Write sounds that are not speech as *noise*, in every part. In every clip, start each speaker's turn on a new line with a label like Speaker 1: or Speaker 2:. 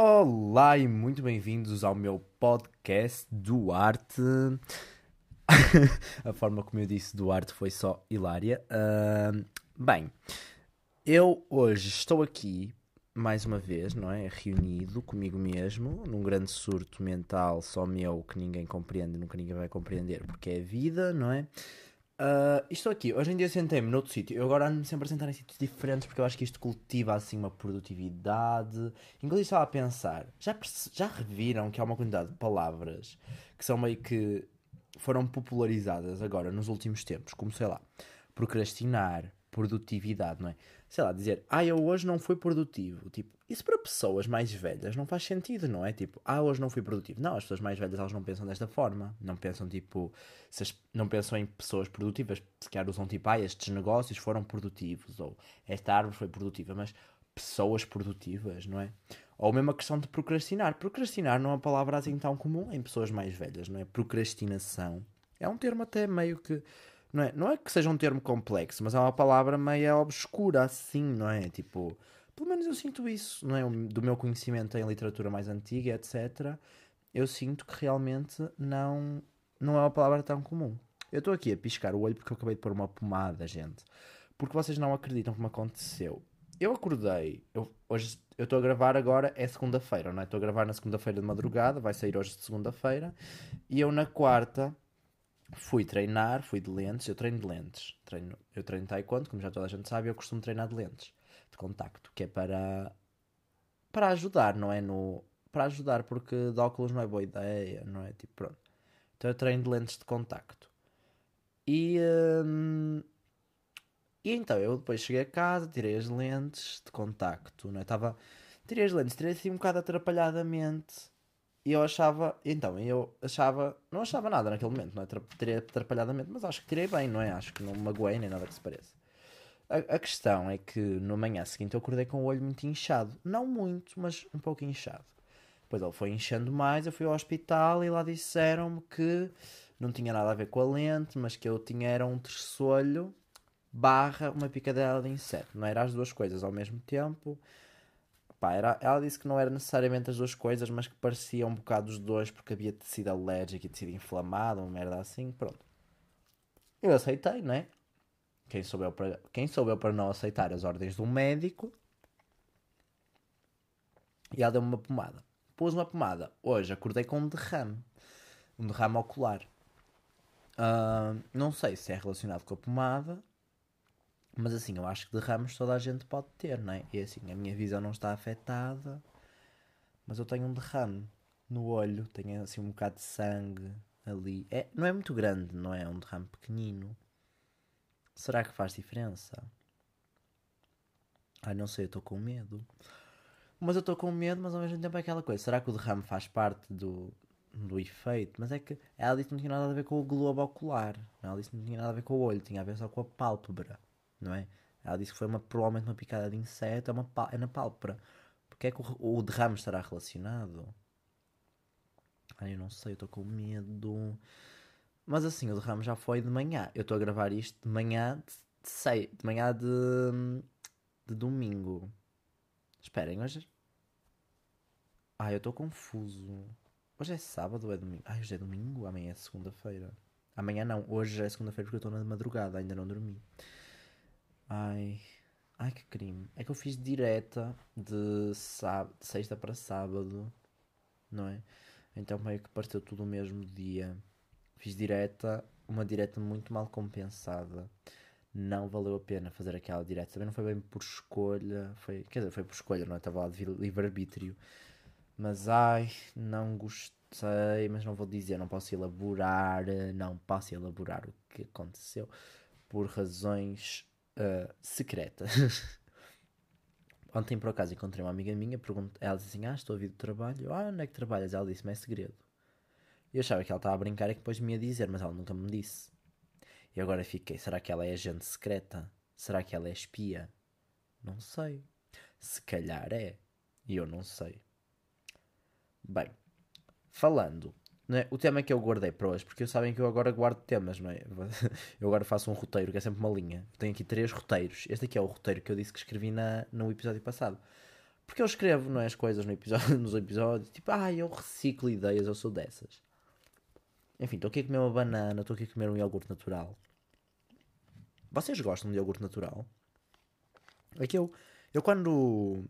Speaker 1: Olá e muito bem-vindos ao meu podcast Duarte. *laughs* a forma como eu disse Duarte foi só hilária. Uh, bem, eu hoje estou aqui mais uma vez, não é? Reunido comigo mesmo, num grande surto mental só meu que ninguém compreende, nunca ninguém vai compreender, porque é vida, não é? Uh, estou aqui, hoje em dia sentei-me noutro sítio. Eu agora ando sempre a sentar em sítios diferentes porque eu acho que isto cultiva assim uma produtividade. Inclusive estava a pensar, já, já reviram que há uma quantidade de palavras que são meio que foram popularizadas agora nos últimos tempos, como sei lá, procrastinar, produtividade, não é? Sei lá, dizer, ah, eu hoje não fui produtivo. Tipo, isso para pessoas mais velhas não faz sentido, não é? Tipo, ah, hoje não fui produtivo. Não, as pessoas mais velhas elas não pensam desta forma. Não pensam, tipo, as, não pensam em pessoas produtivas. Se calhar usam, tipo, ah, estes negócios foram produtivos. Ou esta árvore foi produtiva. Mas pessoas produtivas, não é? Ou mesmo a questão de procrastinar. Procrastinar não é uma palavra assim tão comum em pessoas mais velhas, não é? Procrastinação. É um termo até meio que não é, não é que seja um termo complexo, mas é uma palavra meio obscura assim, não é? Tipo, pelo menos eu sinto isso, não é? Do meu conhecimento em literatura mais antiga, etc. Eu sinto que realmente não, não é uma palavra tão comum. Eu estou aqui a piscar o olho porque eu acabei de pôr uma pomada, gente. Porque vocês não acreditam como aconteceu. Eu acordei, eu, hoje eu estou a gravar agora, é segunda-feira, não é? Estou a gravar na segunda-feira de madrugada, vai sair hoje de segunda-feira. E eu na quarta fui treinar, fui de lentes, eu treino de lentes. Treino, eu treino taekwondo, como já toda a gente sabe, eu costumo treinar de lentes de contacto, que é para para ajudar, não é no para ajudar porque de óculos não é boa ideia, não é tipo pronto. Então eu treino de lentes de contacto. E hum, e então eu depois cheguei a casa, tirei as lentes de contacto, não é? Tava tirei as lentes, tirei assim um bocado atrapalhadamente e eu achava, então, eu achava, não achava nada naquele momento, não é? Tirei atrapalhadamente, mas acho que tirei bem, não é? Acho que não magoei nem nada que se pareça. A, a, questão é que no manhã seguinte eu acordei com o olho muito inchado. Não muito, mas um pouco inchado. Depois ele foi inchando mais, eu fui ao hospital e lá disseram-me que não tinha nada a ver com a lente, mas que eu tinha era um terçolho barra uma picadela de inseto. Não era as duas coisas ao mesmo tempo. Pá, era, ela disse que não era necessariamente as duas coisas, mas que parecia um bocado os dois porque havia tecido alérgico e tecido inflamado, uma merda assim, pronto. Eu aceitei, não é? Quem soubeu para, quem soubeu para não aceitar as ordens do médico. E ela deu-me uma pomada. Pus uma pomada. Hoje acordei com um derrame. Um derrame ocular. Uh, não sei se é relacionado com a pomada mas assim, eu acho que derrames toda a gente pode ter, não é? E assim, a minha visão não está afetada, mas eu tenho um derrame no olho, tenho assim um bocado de sangue ali. É, não é muito grande, não é? É um derrame pequenino. Será que faz diferença? Ai, não sei, eu estou com medo. Mas eu estou com medo, mas ao mesmo tempo é aquela coisa. Será que o derrame faz parte do, do efeito? Mas é que ela disse que não tinha nada a ver com o globo ocular. Ela disse que não tinha nada a ver com o olho, tinha a ver só com a pálpebra não é? Ela disse que foi uma, provavelmente uma picada de inseto, é, uma, é na pálpebra. Porque é que o, o derrame estará relacionado? Ai, eu não sei, eu estou com medo. Mas assim, o derrame já foi de manhã. Eu estou a gravar isto de manhã de, de, sei, de manhã de, de domingo. Esperem, hoje. Ai, eu estou confuso. Hoje é sábado ou é domingo? Ai, hoje é domingo, amanhã é segunda-feira. Amanhã não, hoje é segunda-feira porque eu estou na madrugada, ainda não dormi. Ai. Ai que crime. É que eu fiz direta de, sábado, de sexta para sábado, não é? Então meio que pareceu tudo o mesmo dia. Fiz direta, uma direta muito mal compensada. Não valeu a pena fazer aquela direta. Também não foi bem por escolha. Foi, quer dizer, foi por escolha, não é? Estava lá de livre-arbítrio. Mas ai, não gostei. Mas não vou dizer, não posso elaborar. Não posso elaborar o que aconteceu. Por razões uh, secreta. *laughs* Ontem, por acaso, encontrei uma amiga minha, pergunto, ela disse assim: Ah, estou a vir do trabalho. Ah, onde é que trabalhas? Ela disse-me: É segredo. Eu achava que ela estava a brincar e que depois me ia dizer, mas ela nunca me disse. E agora fiquei: será que ela é agente secreta? Será que ela é espia? Não sei. Se calhar é. E eu não sei. Bem, falando é? O tema que eu guardei para hoje, porque sabem que eu agora guardo temas, não é? *laughs* Eu agora faço um roteiro, que é sempre uma linha. Tenho aqui três roteiros. Este aqui é o roteiro que eu disse que escrevi na, no episódio passado. Porque eu escrevo, não é, as coisas no episódio, *laughs* nos episódios, tipo, ah, eu reciclo ideias, eu sou dessas. Enfim, estou aqui a comer uma banana, estou aqui a comer um iogurte natural. Vocês gostam de iogurte natural? É que eu, eu quando,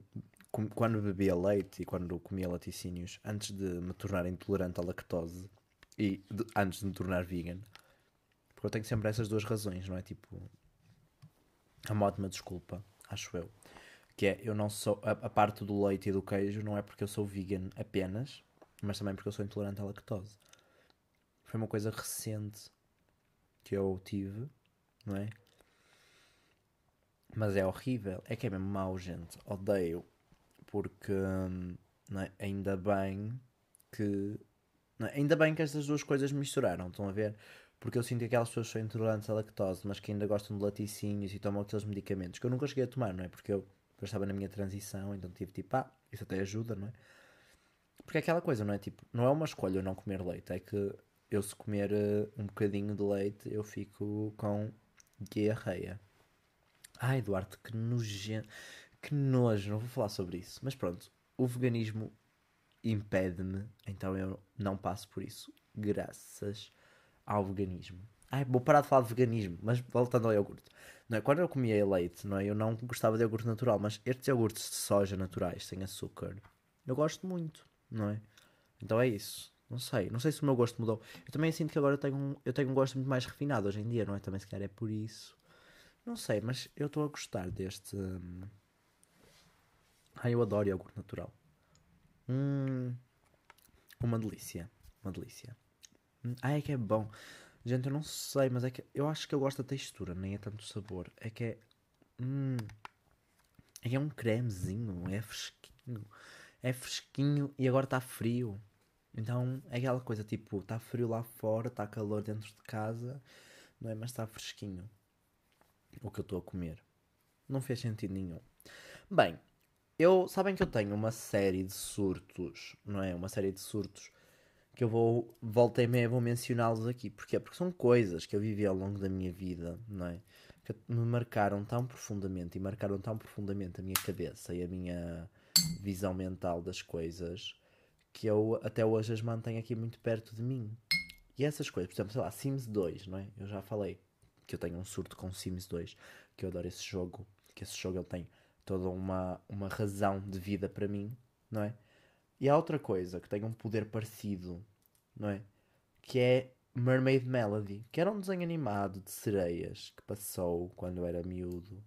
Speaker 1: quando bebia leite e quando comia laticínios, antes de me tornar intolerante à lactose e de, antes de me tornar vegan, porque eu tenho sempre essas duas razões, não é? Tipo, a uma ótima desculpa, acho eu. Que é, eu não sou, a, a parte do leite e do queijo não é porque eu sou vegan apenas, mas também porque eu sou intolerante à lactose. Foi uma coisa recente que eu tive, não é? Mas é horrível. É que é mesmo mau, gente. Odeio. Porque é? ainda bem que. É? Ainda bem que estas duas coisas misturaram, estão a ver? Porque eu sinto que aquelas pessoas são intolerantes à lactose, mas que ainda gostam de laticínios e tomam aqueles medicamentos que eu nunca cheguei a tomar, não é? Porque eu, eu estava na minha transição, então tive tipo, ah, isso até ajuda, não é? Porque é aquela coisa, não é? Tipo, não é uma escolha eu não comer leite, é que eu se comer uh, um bocadinho de leite eu fico com diarreia. Ai, Duarte, que nojento. Que nojo, não vou falar sobre isso. Mas pronto, o veganismo impede-me, então eu não passo por isso, graças ao veganismo. Ai, vou parar de falar de veganismo, mas voltando ao iogurte. Não é? Quando eu comia leite, não é? eu não gostava de iogurte natural, mas estes iogurtes de soja naturais, sem açúcar, eu gosto muito, não é? Então é isso. Não sei, não sei se o meu gosto mudou. Eu também sinto que agora eu tenho um, eu tenho um gosto muito mais refinado hoje em dia, não é? Também se calhar é por isso. Não sei, mas eu estou a gostar deste. Hum... Ai, eu adoro iogurte natural. Hum, uma delícia. Uma delícia. Hum, ai, é que é bom. Gente, eu não sei, mas é que eu acho que eu gosto da textura, nem é tanto o sabor. É que é. Hum, é que é um cremezinho, é fresquinho. É fresquinho e agora está frio. Então é aquela coisa tipo, está frio lá fora, está calor dentro de casa, não é? Mas está fresquinho o que eu estou a comer. Não fez sentido nenhum. Bem, eu sabem que eu tenho uma série de surtos, não é? Uma série de surtos que eu vou, volta e meia, vou mencioná-los aqui. Porquê? Porque são coisas que eu vivi ao longo da minha vida, não é? Que me marcaram tão profundamente e marcaram tão profundamente a minha cabeça e a minha visão mental das coisas que eu até hoje as mantenho aqui muito perto de mim. E essas coisas, por exemplo, sei lá, Sims 2, não é? Eu já falei que eu tenho um surto com Sims 2, que eu adoro esse jogo, que esse jogo ele tem toda uma, uma razão de vida para mim, não é? E há outra coisa que tem um poder parecido, não é? Que é Mermaid Melody, que era um desenho animado de sereias que passou quando era miúdo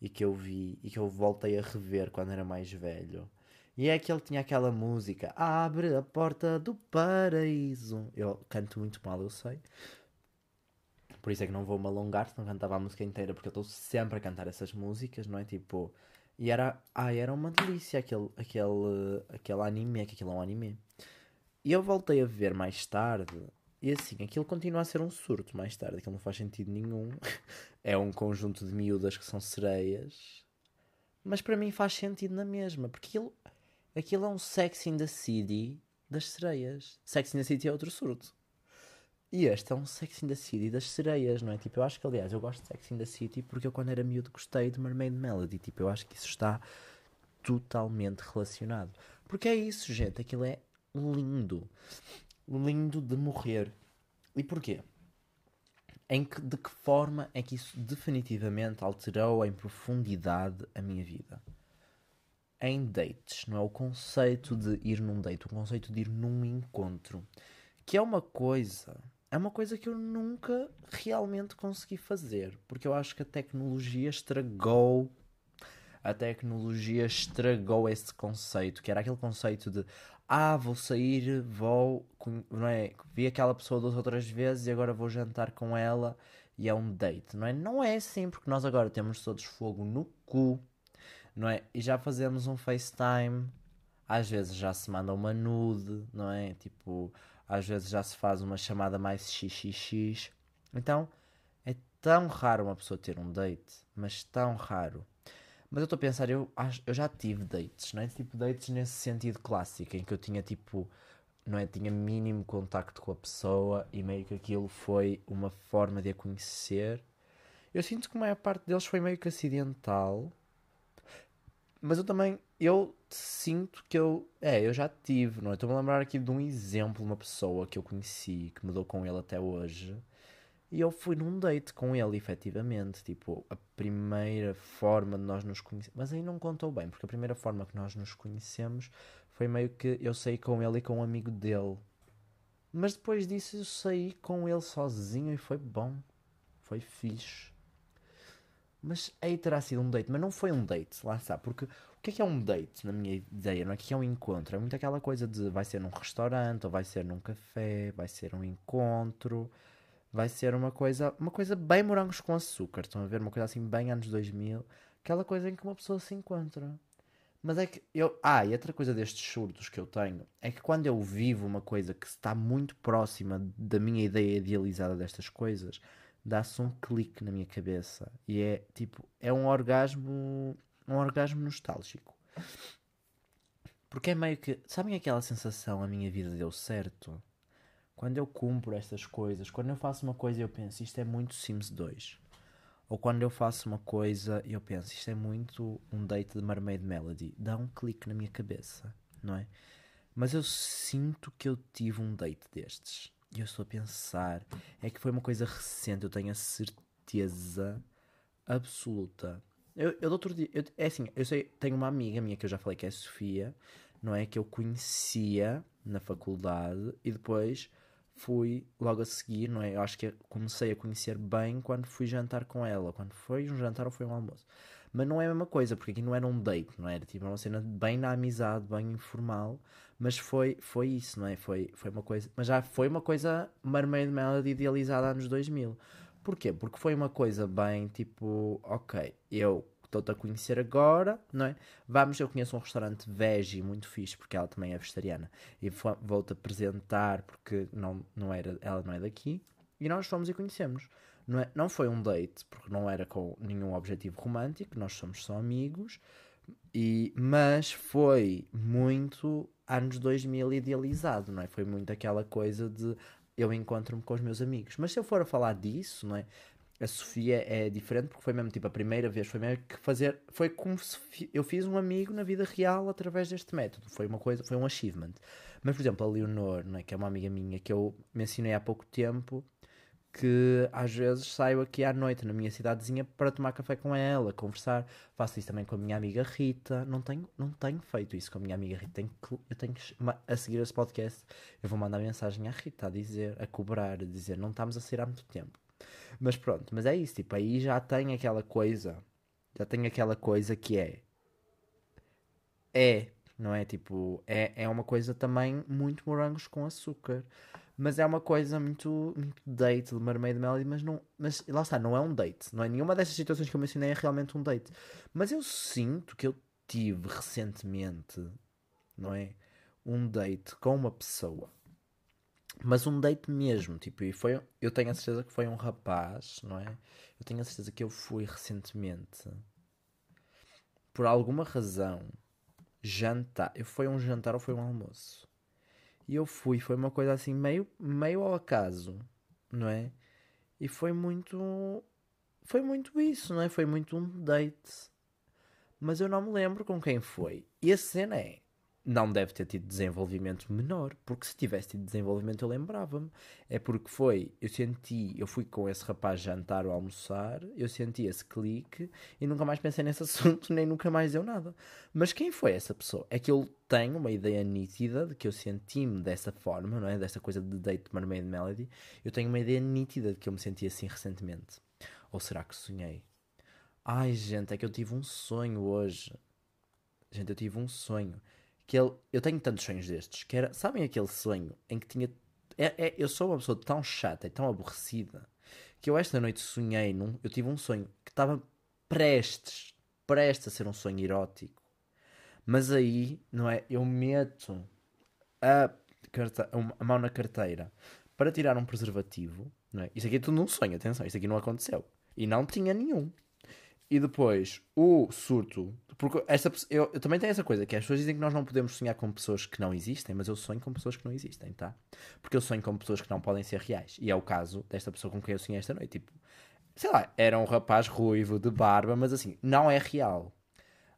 Speaker 1: e que eu vi e que eu voltei a rever quando era mais velho. E é que ele tinha aquela música Abre a porta do paraíso. Eu canto muito mal, eu sei. Por isso é que não vou me alongar, se não cantava a música inteira, porque eu estou sempre a cantar essas músicas, não é? Tipo. E era. Ah, era uma delícia aquele, aquele, aquele anime, é que aquilo é um anime. E eu voltei a ver mais tarde. E assim, aquilo continua a ser um surto mais tarde, aquilo não faz sentido nenhum. *laughs* é um conjunto de miúdas que são sereias. Mas para mim faz sentido na mesma, porque aquilo, aquilo é um Sex in the City das sereias. Sex in the City é outro surto. E este é um Sex in the City das sereias, não é? Tipo, eu acho que, aliás, eu gosto de Sex in the City porque eu, quando era miúdo, gostei de Mermaid Melody. Tipo, eu acho que isso está totalmente relacionado. Porque é isso, gente. Aquilo é lindo. Lindo de morrer. E porquê? Em que, de que forma é que isso definitivamente alterou em profundidade a minha vida? Em dates, não é? O conceito de ir num date, o conceito de ir num encontro. Que é uma coisa é uma coisa que eu nunca realmente consegui fazer, porque eu acho que a tecnologia estragou a tecnologia estragou esse conceito, que era aquele conceito de ah, vou sair, vou, não é? Vi aquela pessoa duas ou três vezes e agora vou jantar com ela e é um date, não é? Não é assim, porque nós agora temos todos fogo no cu, não é? E já fazemos um FaceTime, às vezes já se manda uma nude, não é? Tipo, às vezes já se faz uma chamada mais xxx. Então é tão raro uma pessoa ter um date, mas tão raro. Mas eu estou a pensar, eu, eu já tive dates, não é? Tipo, dates nesse sentido clássico, em que eu tinha tipo, não é? Tinha mínimo contacto com a pessoa e meio que aquilo foi uma forma de a conhecer. Eu sinto que a maior parte deles foi meio que acidental, mas eu também eu sinto que eu. É, eu já tive, não é? Estou-me a lembrar aqui de um exemplo, uma pessoa que eu conheci, que me dou com ele até hoje. E eu fui num date com ele, efetivamente. Tipo, a primeira forma de nós nos conhecermos. Mas aí não contou bem, porque a primeira forma que nós nos conhecemos foi meio que eu saí com ele e com um amigo dele. Mas depois disso eu saí com ele sozinho e foi bom. Foi fixe. Mas aí terá sido um date, mas não foi um date, lá está, porque o que é que é um date, na minha ideia, não é? O que é um encontro? É muito aquela coisa de vai ser num restaurante, ou vai ser num café, vai ser um encontro, vai ser uma coisa, uma coisa bem morangos com açúcar, estão a ver? Uma coisa assim bem anos 2000, aquela coisa em que uma pessoa se encontra. Mas é que eu. Ah, e outra coisa destes surtos que eu tenho é que quando eu vivo uma coisa que está muito próxima da minha ideia idealizada destas coisas, dá-se um clique na minha cabeça. E é tipo, é um orgasmo. Um orgasmo nostálgico. Porque é meio que. Sabem aquela sensação, a minha vida deu certo? Quando eu cumpro estas coisas, quando eu faço uma coisa eu penso, isto é muito Sims 2. Ou quando eu faço uma coisa e eu penso, isto é muito um date de Mermaid Melody, dá um clique na minha cabeça, não é? Mas eu sinto que eu tive um date destes. E eu estou a pensar, é que foi uma coisa recente, eu tenho a certeza absoluta. Eu, eu outro dia, eu, é assim, eu sei, tenho uma amiga minha que eu já falei que é a Sofia, não é? Que eu conhecia na faculdade e depois fui logo a seguir, não é? Eu acho que comecei a conhecer bem quando fui jantar com ela. Quando foi um jantar ou foi um almoço. Mas não é a mesma coisa, porque aqui não era um date, não era? Tipo, uma cena bem na amizade, bem informal. Mas foi, foi isso, não é? Foi, foi uma coisa. Mas já foi uma coisa Mermaid Melody idealizada anos 2000. Porquê? Porque foi uma coisa bem tipo, ok, eu estou-te a conhecer agora, não é? Vamos, eu conheço um restaurante veggie muito fixe, porque ela também é vegetariana, e vou-te apresentar, porque não, não era, ela não é daqui, e nós fomos e conhecemos. Não, é, não foi um date, porque não era com nenhum objetivo romântico, nós somos só amigos, e, mas foi muito anos 2000 idealizado, não é? Foi muito aquela coisa de eu encontro-me com os meus amigos. Mas se eu for a falar disso, não é? a Sofia é diferente porque foi mesmo tipo a primeira vez, foi mesmo que fazer, foi como se eu fiz um amigo na vida real através deste método, foi uma coisa, foi um achievement. Mas por exemplo, a Leonor, não é, que é uma amiga minha que eu mencionei há pouco tempo, que às vezes saio aqui à noite na minha cidadezinha para tomar café com ela, conversar. Faço isso também com a minha amiga Rita. Não tenho, não tenho feito isso com a minha amiga Rita. Tenho que, eu tenho que, a seguir esse podcast, eu vou mandar mensagem à Rita a dizer, a cobrar, a dizer, não estamos a sair há muito tempo. Mas pronto, mas é isso, tipo, aí já tem aquela coisa, já tem aquela coisa que é. É, não é? Tipo, é, é uma coisa também muito morangos com açúcar. Mas é uma coisa muito, muito date de Mermaid Melody, mas não. Mas lá está, não é um date. Não é nenhuma dessas situações que eu mencionei é realmente um date. Mas eu sinto que eu tive recentemente, não é? Um date com uma pessoa mas um date mesmo, tipo, e foi, eu tenho a certeza que foi um rapaz, não é? Eu tenho a certeza que eu fui recentemente, por alguma razão, jantar, foi um jantar ou foi um almoço, e eu fui, foi uma coisa assim, meio, meio ao acaso, não é? E foi muito, foi muito isso, não é? Foi muito um date, mas eu não me lembro com quem foi, e a cena é, não deve ter tido desenvolvimento menor, porque se tivesse tido desenvolvimento eu lembrava-me. É porque foi, eu senti, eu fui com esse rapaz jantar ou almoçar, eu senti esse clique e nunca mais pensei nesse *laughs* assunto, nem nunca mais deu nada. Mas quem foi essa pessoa? É que eu tenho uma ideia nítida de que eu senti-me dessa forma, não é? Dessa coisa de date Mermaid Melody. Eu tenho uma ideia nítida de que eu me senti assim recentemente. Ou será que sonhei? Ai, gente, é que eu tive um sonho hoje. Gente, eu tive um sonho que ele, eu tenho tantos sonhos destes, que era, sabem aquele sonho em que tinha, é, é, eu sou uma pessoa tão chata e tão aborrecida, que eu esta noite sonhei, num, eu tive um sonho que estava prestes, prestes a ser um sonho erótico, mas aí, não é, eu meto a, a mão na carteira para tirar um preservativo, não é? Aqui é tudo num sonho, atenção, isto aqui não aconteceu. E não tinha nenhum. E depois, o surto. Porque esta, eu, eu, também tenho essa coisa, que as pessoas dizem que nós não podemos sonhar com pessoas que não existem, mas eu sonho com pessoas que não existem, tá? Porque eu sonho com pessoas que não podem ser reais. E é o caso desta pessoa com quem eu sonhei esta noite. Tipo, sei lá, era um rapaz ruivo, de barba, mas assim, não é real.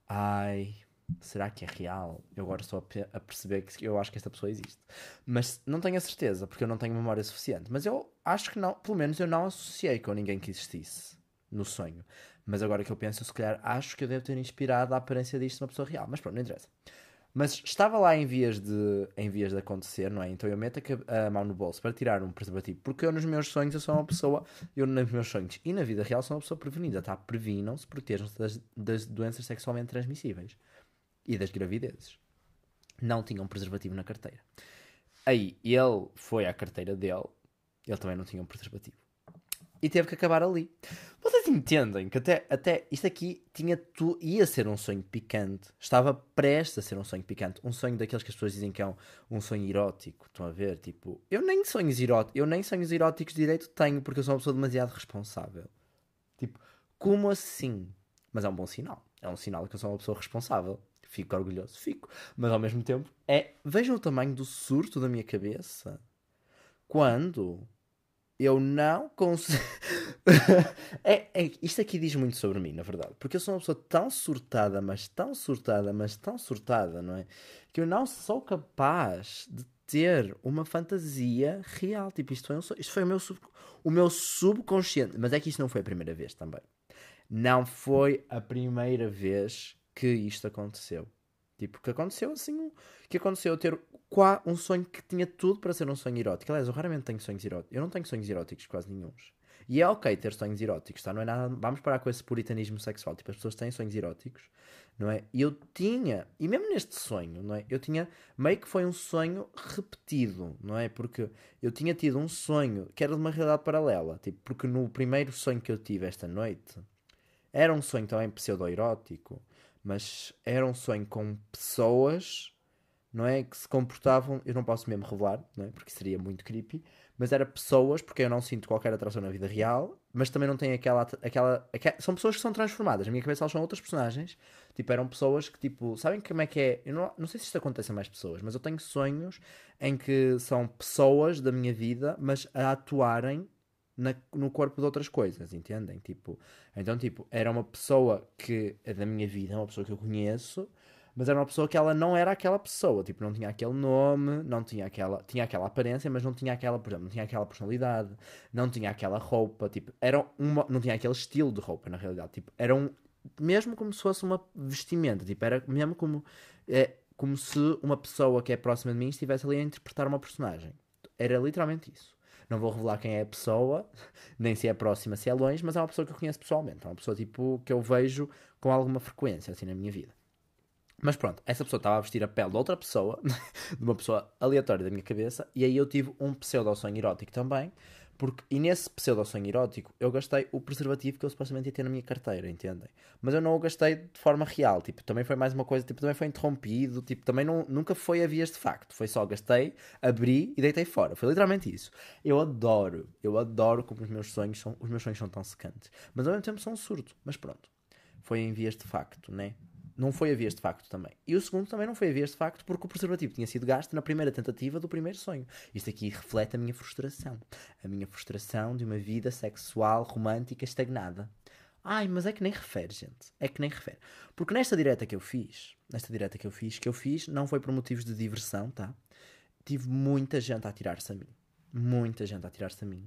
Speaker 1: Ai, será que é real? Eu agora estou a, perceber que eu acho que esta pessoa existe. Mas não tenho a certeza, porque eu não tenho memória suficiente. Mas eu acho que não, pelo menos eu não associei com ninguém que existisse no sonho. Mas agora que eu penso, se calhar acho que eu devo ter inspirado a aparência disto numa pessoa real. Mas pronto, não interessa. Mas estava lá em vias de, em vias de acontecer, não é? Então eu meto a, a mão no bolso para tirar um preservativo. Porque eu nos meus sonhos eu sou uma pessoa, eu nos meus sonhos e na vida real sou uma pessoa prevenida, tá? Previnam-se, protejam-se das, das doenças sexualmente transmissíveis e das gravidezes. Não tinham um preservativo na carteira. Aí ele foi à carteira dele, ele também não tinha um preservativo e teve que acabar ali. Vocês entendem que até, até isto aqui tinha tu, ia ser um sonho picante. Estava prestes a ser um sonho picante. Um sonho daqueles que as pessoas dizem que é um, um sonho erótico. Estão a ver? Tipo, eu nem sonhos eróticos, eu nem sonhos eróticos de direito tenho porque eu sou uma pessoa demasiado responsável. Tipo, como assim? Mas é um bom sinal. É um sinal que eu sou uma pessoa responsável. Fico orgulhoso, fico. Mas ao mesmo tempo, é. Vejam o tamanho do surto da minha cabeça. Quando eu não consigo. *laughs* é, é, isto aqui diz muito sobre mim, na verdade. Porque eu sou uma pessoa tão surtada, mas tão surtada, mas tão surtada, não é? Que eu não sou capaz de ter uma fantasia real. Tipo, isto foi, um, isto foi o, meu sub, o meu subconsciente. Mas é que isto não foi a primeira vez também. Não foi a primeira vez que isto aconteceu. Tipo, que aconteceu assim, que aconteceu ter um sonho que tinha tudo para ser um sonho erótico. Aliás, eu raramente tenho sonhos eróticos. Eu não tenho sonhos eróticos quase nenhums. E é ok ter sonhos eróticos, tá? Não é nada. Vamos parar com esse puritanismo sexual. Tipo, as pessoas têm sonhos eróticos, não é? E eu tinha, e mesmo neste sonho, não é? Eu tinha, meio que foi um sonho repetido, não é? Porque eu tinha tido um sonho que era de uma realidade paralela. Tipo, porque no primeiro sonho que eu tive esta noite, era um sonho também pseudo-erótico, mas era um sonho com pessoas não é? Que se comportavam, eu não posso mesmo revelar, não é? Porque seria muito creepy, mas era pessoas, porque eu não sinto qualquer atração na vida real, mas também não tem aquela, aquela, aquela são pessoas que são transformadas, na minha cabeça elas são outras personagens, tipo, eram pessoas que, tipo, sabem como é que é, eu não, não sei se isto acontece a mais pessoas, mas eu tenho sonhos em que são pessoas da minha vida, mas a atuarem na, no corpo de outras coisas, entendem? Tipo, então, tipo, era uma pessoa que é da minha vida, uma pessoa que eu conheço, mas era uma pessoa que ela não era aquela pessoa, tipo, não tinha aquele nome, não tinha aquela, tinha aquela aparência, mas não tinha aquela, por exemplo, não tinha aquela personalidade, não tinha aquela roupa, tipo, era uma, não tinha aquele estilo de roupa, na realidade, tipo, era um, mesmo como se fosse uma vestimenta, tipo, era mesmo como, é, como se uma pessoa que é próxima de mim estivesse ali a interpretar uma personagem. Era literalmente isso. Não vou revelar quem é a pessoa, *laughs* nem se é próxima, se é longe, mas é uma pessoa que eu conheço pessoalmente. É uma pessoa, tipo, que eu vejo com alguma frequência, assim, na minha vida. Mas pronto, essa pessoa estava a vestir a pele de outra pessoa, *laughs* de uma pessoa aleatória da minha cabeça, e aí eu tive um pseudo-sonho erótico também, porque, e nesse pseudo-sonho erótico eu gastei o preservativo que eu supostamente ia ter na minha carteira, entendem? Mas eu não o gastei de forma real, tipo, também foi mais uma coisa, tipo, também foi interrompido, tipo, também não, nunca foi a vias de facto, foi só gastei, abri e deitei fora, foi literalmente isso. Eu adoro, eu adoro como os meus sonhos são, os meus sonhos são tão secantes, mas ao mesmo tempo são um surto, mas pronto, foi em vias de facto, né? Não foi a vez de facto também. E o segundo também não foi a vez de facto porque o preservativo tinha sido gasto na primeira tentativa do primeiro sonho. Isto aqui reflete a minha frustração. A minha frustração de uma vida sexual romântica estagnada. Ai, mas é que nem refere, gente. É que nem refere. Porque nesta direta que eu fiz, nesta direta que eu fiz, que eu fiz, não foi por motivos de diversão, tá? Tive muita gente a atirar-se a mim. Muita gente a atirar-se a mim.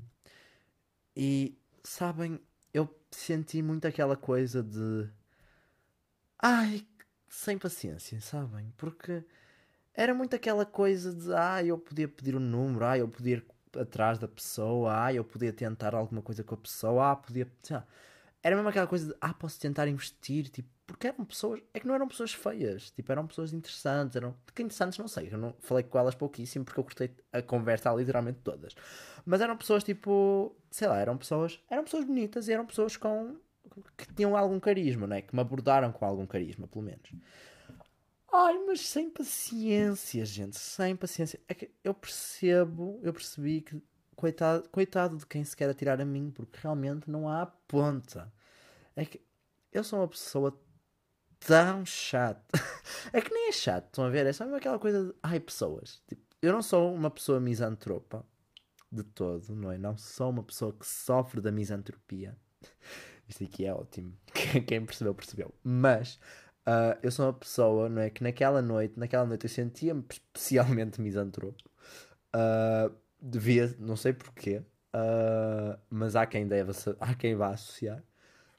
Speaker 1: E, sabem, eu senti muito aquela coisa de ai, sem paciência, sabem? Porque era muito aquela coisa de, ah, eu podia pedir um número, ah, eu podia ir atrás da pessoa, ah, eu podia tentar alguma coisa com a pessoa, ah, podia. Era mesmo aquela coisa de, ah, posso tentar investir, tipo, porque eram pessoas, é que não eram pessoas feias, tipo, eram pessoas interessantes, eram, que interessantes não sei, eu não falei com elas pouquíssimo porque eu cortei a conversa literalmente todas, mas eram pessoas tipo, sei lá, eram pessoas, eram pessoas bonitas e eram pessoas com que tinham algum carisma, né? que me abordaram com algum carisma, pelo menos. Ai, mas sem paciência, gente, sem paciência. É que eu percebo, eu percebi que coitado, coitado de quem se quer atirar a mim, porque realmente não há ponta. É que eu sou uma pessoa tão chata. *laughs* é que nem é chato, estão a ver? É só aquela coisa de. Ai, pessoas. Tipo, eu não sou uma pessoa misantropa de todo, não é? Não sou uma pessoa que sofre da misantropia. Isto aqui é ótimo. *laughs* Quem percebeu, percebeu. Mas Uh, eu sou uma pessoa, não é? Que naquela noite, naquela noite eu sentia-me *laughs* especialmente misantropo. Uh, devia, não sei porquê, uh, mas há quem deve, há quem vá associar.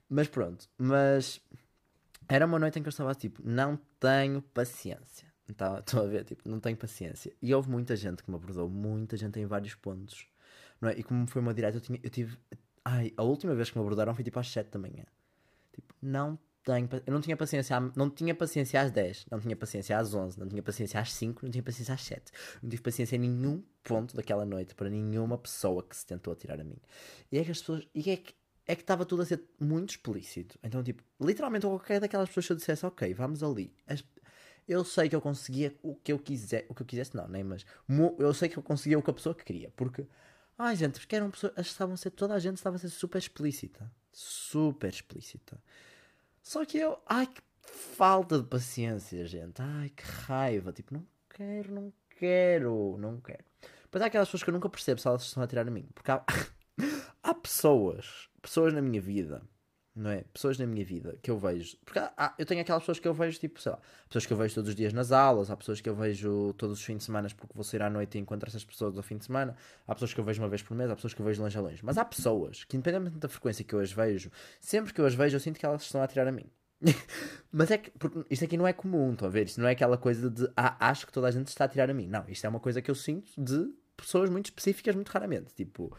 Speaker 1: Mas pronto, mas era uma noite em que eu estava tipo, não tenho paciência. *laughs* Estou a ver, tipo, não tenho paciência. E houve muita gente que me abordou, muita gente em vários pontos. Não é? E como foi uma direta, eu, tinha, eu tive. Ai, a última vez que me abordaram foi tipo às 7 da manhã. Tipo, não tenho. Eu não tinha paciência, não tinha paciência às 10, não tinha paciência às 11, não tinha paciência às 5, não tinha paciência às 7. Não tive paciência em nenhum ponto daquela noite para nenhuma pessoa que se tentou atirar a mim. E é que as pessoas. E é que é que estava tudo a ser muito explícito. Então, tipo, literalmente qualquer daquelas pessoas que eu dissesse, ok, vamos ali. As, eu sei que eu conseguia o que eu quiser, o que eu quisesse, não, nem, mas eu sei que eu conseguia o que a pessoa que queria, porque, ai gente, porque eram pessoas, estavam a ser, toda a gente estava a ser super explícita, super explícita. Só que eu, ai que falta de paciência, gente, ai que raiva, tipo, não quero, não quero, não quero. Mas há aquelas pessoas que eu nunca percebo se elas estão a tirar a mim, porque há, *laughs* há pessoas, pessoas na minha vida não é? Pessoas na minha vida que eu vejo. Porque há, eu tenho aquelas pessoas que eu vejo, tipo, sei lá, pessoas que eu vejo todos os dias nas aulas, há pessoas que eu vejo todos os fins de semana porque vou sair à noite e encontro essas pessoas ao fim de semana, há pessoas que eu vejo uma vez por mês, há pessoas que eu vejo longe a longe. Mas há pessoas que, independentemente da frequência que eu as vejo, sempre que eu as vejo, eu sinto que elas estão a tirar a mim. *laughs* Mas é que, porque isto aqui não é comum, estão a ver? Isto não é aquela coisa de ah, acho que toda a gente está a tirar a mim. Não, isto é uma coisa que eu sinto de pessoas muito específicas, muito raramente. Tipo,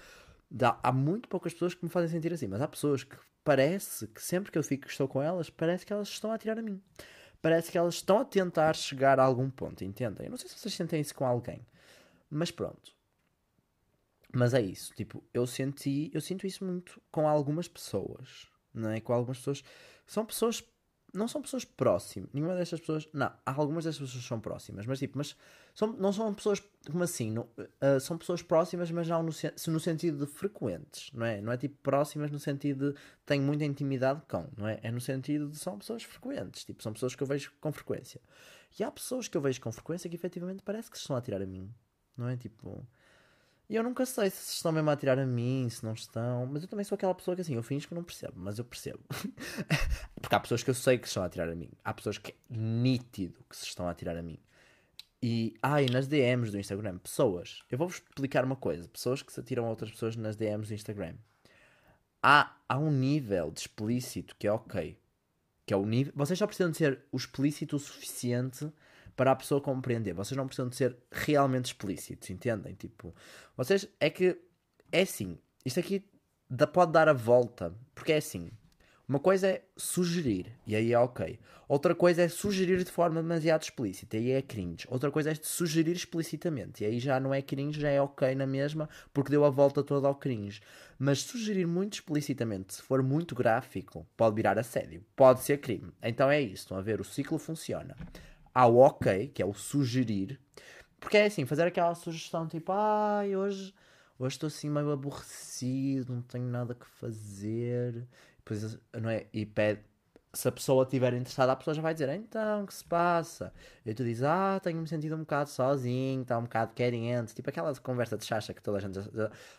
Speaker 1: há muito poucas pessoas que me fazem sentir assim, mas há pessoas que parece que sempre que eu fico estou com elas, parece que elas estão a tirar a mim. Parece que elas estão a tentar chegar a algum ponto, entendem? Eu não sei se vocês sentem isso com alguém, mas pronto. Mas é isso, tipo, eu senti, eu sinto isso muito com algumas pessoas, não é? Com algumas pessoas, são pessoas não são pessoas próximas. Nenhuma destas pessoas. Não, algumas destas pessoas são próximas, mas tipo, mas são, não são pessoas como assim. Não, uh, são pessoas próximas, mas não no, no sentido de frequentes, não é? Não é tipo próximas no sentido de tenho muita intimidade com, não é? É no sentido de são pessoas frequentes, tipo, são pessoas que eu vejo com frequência. E há pessoas que eu vejo com frequência que efetivamente parece que se estão a tirar a mim, não é? Tipo. E eu nunca sei se estão mesmo a tirar a mim, se não estão. Mas eu também sou aquela pessoa que assim, eu finjo que não percebo, mas eu percebo. *laughs* Porque há pessoas que eu sei que estão a tirar a mim. Há pessoas que é nítido que se estão a tirar a mim. E, ai, ah, nas DMs do Instagram, pessoas. Eu vou-vos explicar uma coisa. Pessoas que se atiram a outras pessoas nas DMs do Instagram. Há, há um nível de explícito que é ok. Que é o nível. Vocês só precisam de ser o explícito o suficiente para a pessoa compreender. Vocês não precisam de ser realmente explícitos, entendem? Tipo, vocês é que é assim, isto aqui pode dar a volta, porque é assim. Uma coisa é sugerir, e aí é ok. Outra coisa é sugerir de forma demasiado explícita, e aí é cringe. Outra coisa é sugerir explicitamente, e aí já não é cringe, já é ok na mesma, porque deu a volta toda ao cringe. Mas sugerir muito explicitamente, se for muito gráfico, pode virar assédio, pode ser crime. Então é isso, estão a ver, o ciclo funciona ao ok, que é o sugerir, porque é assim, fazer aquela sugestão tipo, ai, hoje, hoje estou assim meio aborrecido, não tenho nada que fazer, depois, não é? E pede, se a pessoa estiver interessada, a pessoa já vai dizer, então, o que se passa? E tu dizes, ah, tenho-me sentido um bocado sozinho, está um bocado carente, tipo aquela conversa de chacha que toda a gente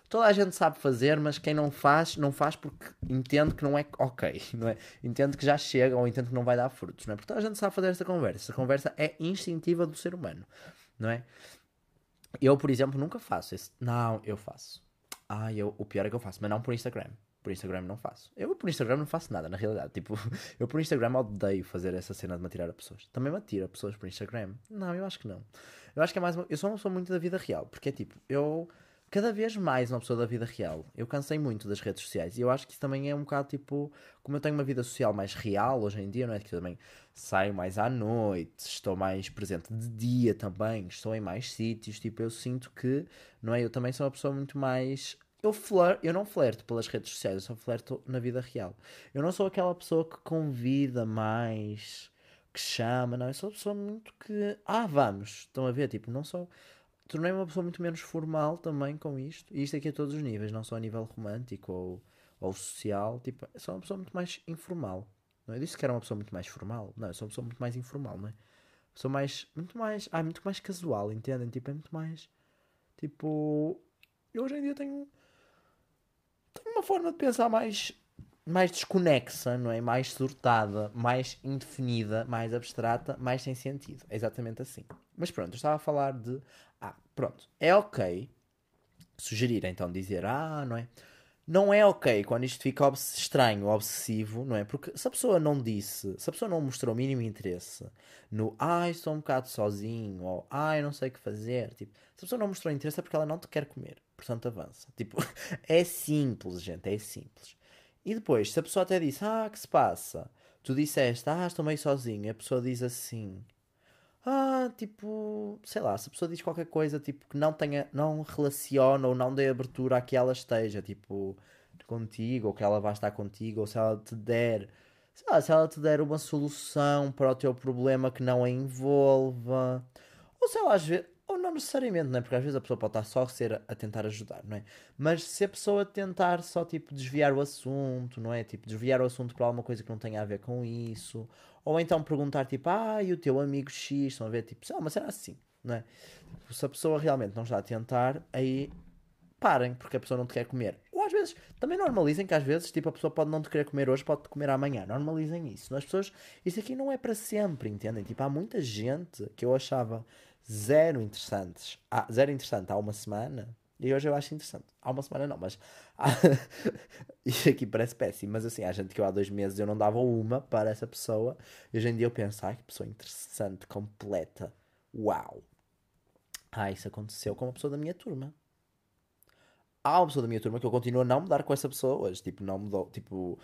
Speaker 1: toda a gente sabe fazer, mas quem não faz, não faz porque entende que não é ok, *laughs* não é? Entende que já chega ou entende que não vai dar frutos, não é? Porque toda a gente sabe fazer esta conversa, esta conversa é instintiva do ser humano, não é? Eu, por exemplo, nunca faço esse, não, eu faço. Ah, eu, o pior é que eu faço, mas não por Instagram. Por Instagram não faço. Eu por Instagram não faço nada, na realidade. Tipo, *laughs* eu por Instagram odeio fazer essa cena de me atirar a pessoas. Também me atiro a pessoas por Instagram. Não, eu acho que não. Eu acho que é mais. Uma... Eu sou uma pessoa muito da vida real. Porque é tipo, eu. Cada vez mais uma pessoa da vida real. Eu cansei muito das redes sociais. E eu acho que isso também é um bocado tipo. Como eu tenho uma vida social mais real hoje em dia, não é? Que eu também saio mais à noite, estou mais presente de dia também, estou em mais sítios. Tipo, eu sinto que. Não é? Eu também sou uma pessoa muito mais eu, flir, eu não flerto pelas redes sociais, eu só flerto na vida real. Eu não sou aquela pessoa que convida mais, que chama, não. Eu sou uma pessoa muito que. Ah, vamos. Estão a ver? Tipo, não sou. Tornei-me uma pessoa muito menos formal também com isto. E isto aqui a todos os níveis, não só a nível romântico ou, ou social. Tipo, sou uma pessoa muito mais informal. Não, eu disse que era uma pessoa muito mais formal. Não, eu sou uma pessoa muito mais informal, não é? Sou mais. Muito mais. Ah, muito mais casual, entendem? Tipo, é muito mais. Tipo. Eu hoje em dia tenho tenho uma forma de pensar mais mais desconexa, não é? Mais surtada, mais indefinida, mais abstrata, mais sem sentido. É exatamente assim. Mas pronto, eu estava a falar de. Ah, pronto. É ok sugerir então dizer, ah, não é? Não é ok quando isto fica obs estranho, obsessivo, não é? Porque se a pessoa não disse, se a pessoa não mostrou o mínimo interesse no ai, ah, estou um bocado sozinho, ou ai, ah, não sei o que fazer, tipo, se a pessoa não mostrou interesse é porque ela não te quer comer, portanto avança. Tipo, *laughs* é simples, gente, é simples. E depois, se a pessoa até disse, ah, que se passa? Tu disseste, ah, estou meio sozinho, a pessoa diz assim, ah, tipo, sei lá, se a pessoa diz qualquer coisa tipo que não tenha, não relaciona ou não dê abertura a que ela esteja, tipo, contigo, ou que ela vá estar contigo, ou se ela te der, sei lá, se ela te der uma solução para o teu problema que não a envolva, ou sei lá, às vezes, não necessariamente, não é? Porque às vezes a pessoa pode estar só a ser a, tentar ajudar, não é? Mas se a pessoa tentar só, tipo, desviar o assunto, não é? Tipo, desviar o assunto para alguma coisa que não tenha a ver com isso, ou então perguntar tipo, ah, e o teu amigo X, estão a ver, tipo, ah, mas será assim, não é? Tipo, se a pessoa realmente não está a tentar, aí parem, porque a pessoa não te quer comer. Ou às vezes, também normalizem que às vezes, tipo, a pessoa pode não te querer comer hoje, pode te comer amanhã. Normalizem isso. As pessoas, isso aqui não é para sempre, entendem? Tipo, há muita gente que eu achava zero interessantes, ah, zero interessante há uma semana, e hoje eu acho interessante. Há uma semana não, mas. *laughs* Isto aqui parece péssimo, mas assim, há gente que eu há dois meses eu não dava uma para essa pessoa. E hoje em dia eu penso, ai que pessoa interessante, completa. Uau! Ah, isso aconteceu com uma pessoa da minha turma. Há uma pessoa da minha turma que eu continuo a não mudar com essa pessoa hoje. Tipo, não mudou, tipo,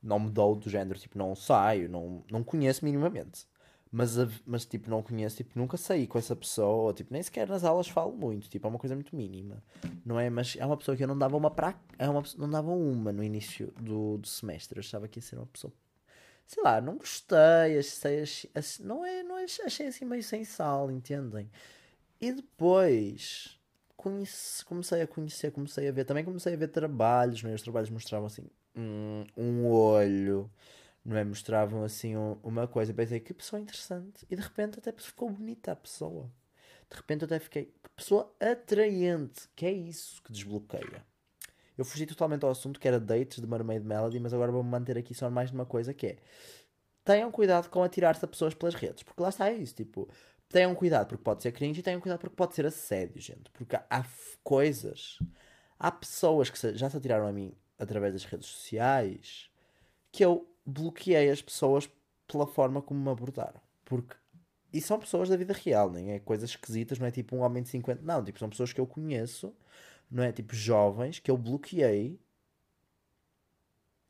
Speaker 1: não mudou do género, tipo, não saio, não, não conheço minimamente mas, mas tipo, não conheço, tipo, nunca saí com essa pessoa, ou, tipo, nem sequer nas aulas falo muito, tipo, é uma coisa muito mínima, não é? Mas é uma pessoa que eu não dava uma pra... é uma, não dava uma no início do, do semestre, eu achava que ia ser uma pessoa, sei lá, não gostei, achei, achei, não é, não é, achei assim meio sem sal, entendem? E depois conheci, comecei a conhecer, comecei a ver, também comecei a ver trabalhos, não é? Os trabalhos mostravam assim, um olho não é? Mostravam assim um, uma coisa, pensei que pessoa interessante, e de repente até ficou bonita a pessoa. De repente até fiquei, que pessoa atraente, que é isso que desbloqueia. Eu fugi totalmente ao assunto que era dates de Mermaid Melody, mas agora vou-me manter aqui só mais numa coisa que é tenham cuidado com atirar-se a pessoas pelas redes, porque lá está isso, tipo, tenham cuidado porque pode ser cringe e tenham cuidado porque pode ser assédio, gente, porque há coisas, há pessoas que já se atiraram a mim através das redes sociais que eu bloqueei as pessoas pela forma como me abordaram. Porque. E são pessoas da vida real, nem é coisas esquisitas, não é tipo um homem de 50. Não, tipo, são pessoas que eu conheço, não é tipo jovens, que eu bloqueei.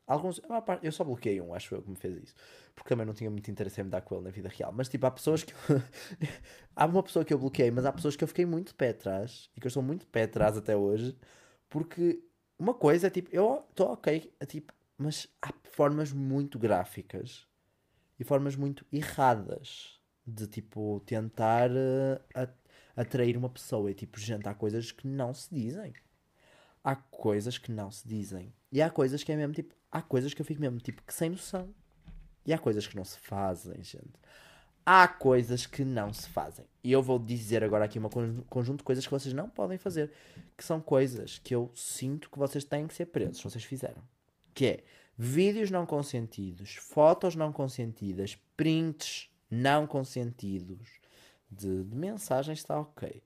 Speaker 1: Alguns. Eu só bloqueei um, acho eu, que me fez isso. Porque também não tinha muito interesse em me dar com ele na vida real. Mas tipo, há pessoas que. *laughs* há uma pessoa que eu bloqueei, mas há pessoas que eu fiquei muito pé atrás. E que eu estou muito pé atrás até hoje. Porque uma coisa é tipo, eu estou ok, é, tipo, mas há formas muito gráficas e formas muito erradas de tipo tentar uh, atrair uma pessoa. E tipo, gente, há coisas que não se dizem. Há coisas que não se dizem. E há coisas que é mesmo tipo. Há coisas que eu fico mesmo tipo que sem noção. E há coisas que não se fazem, gente. Há coisas que não se fazem. E eu vou dizer agora aqui um conjunto de coisas que vocês não podem fazer. Que são coisas que eu sinto que vocês têm que ser presos se vocês fizeram que é vídeos não consentidos, fotos não consentidas, prints não consentidos de, de mensagens está ok.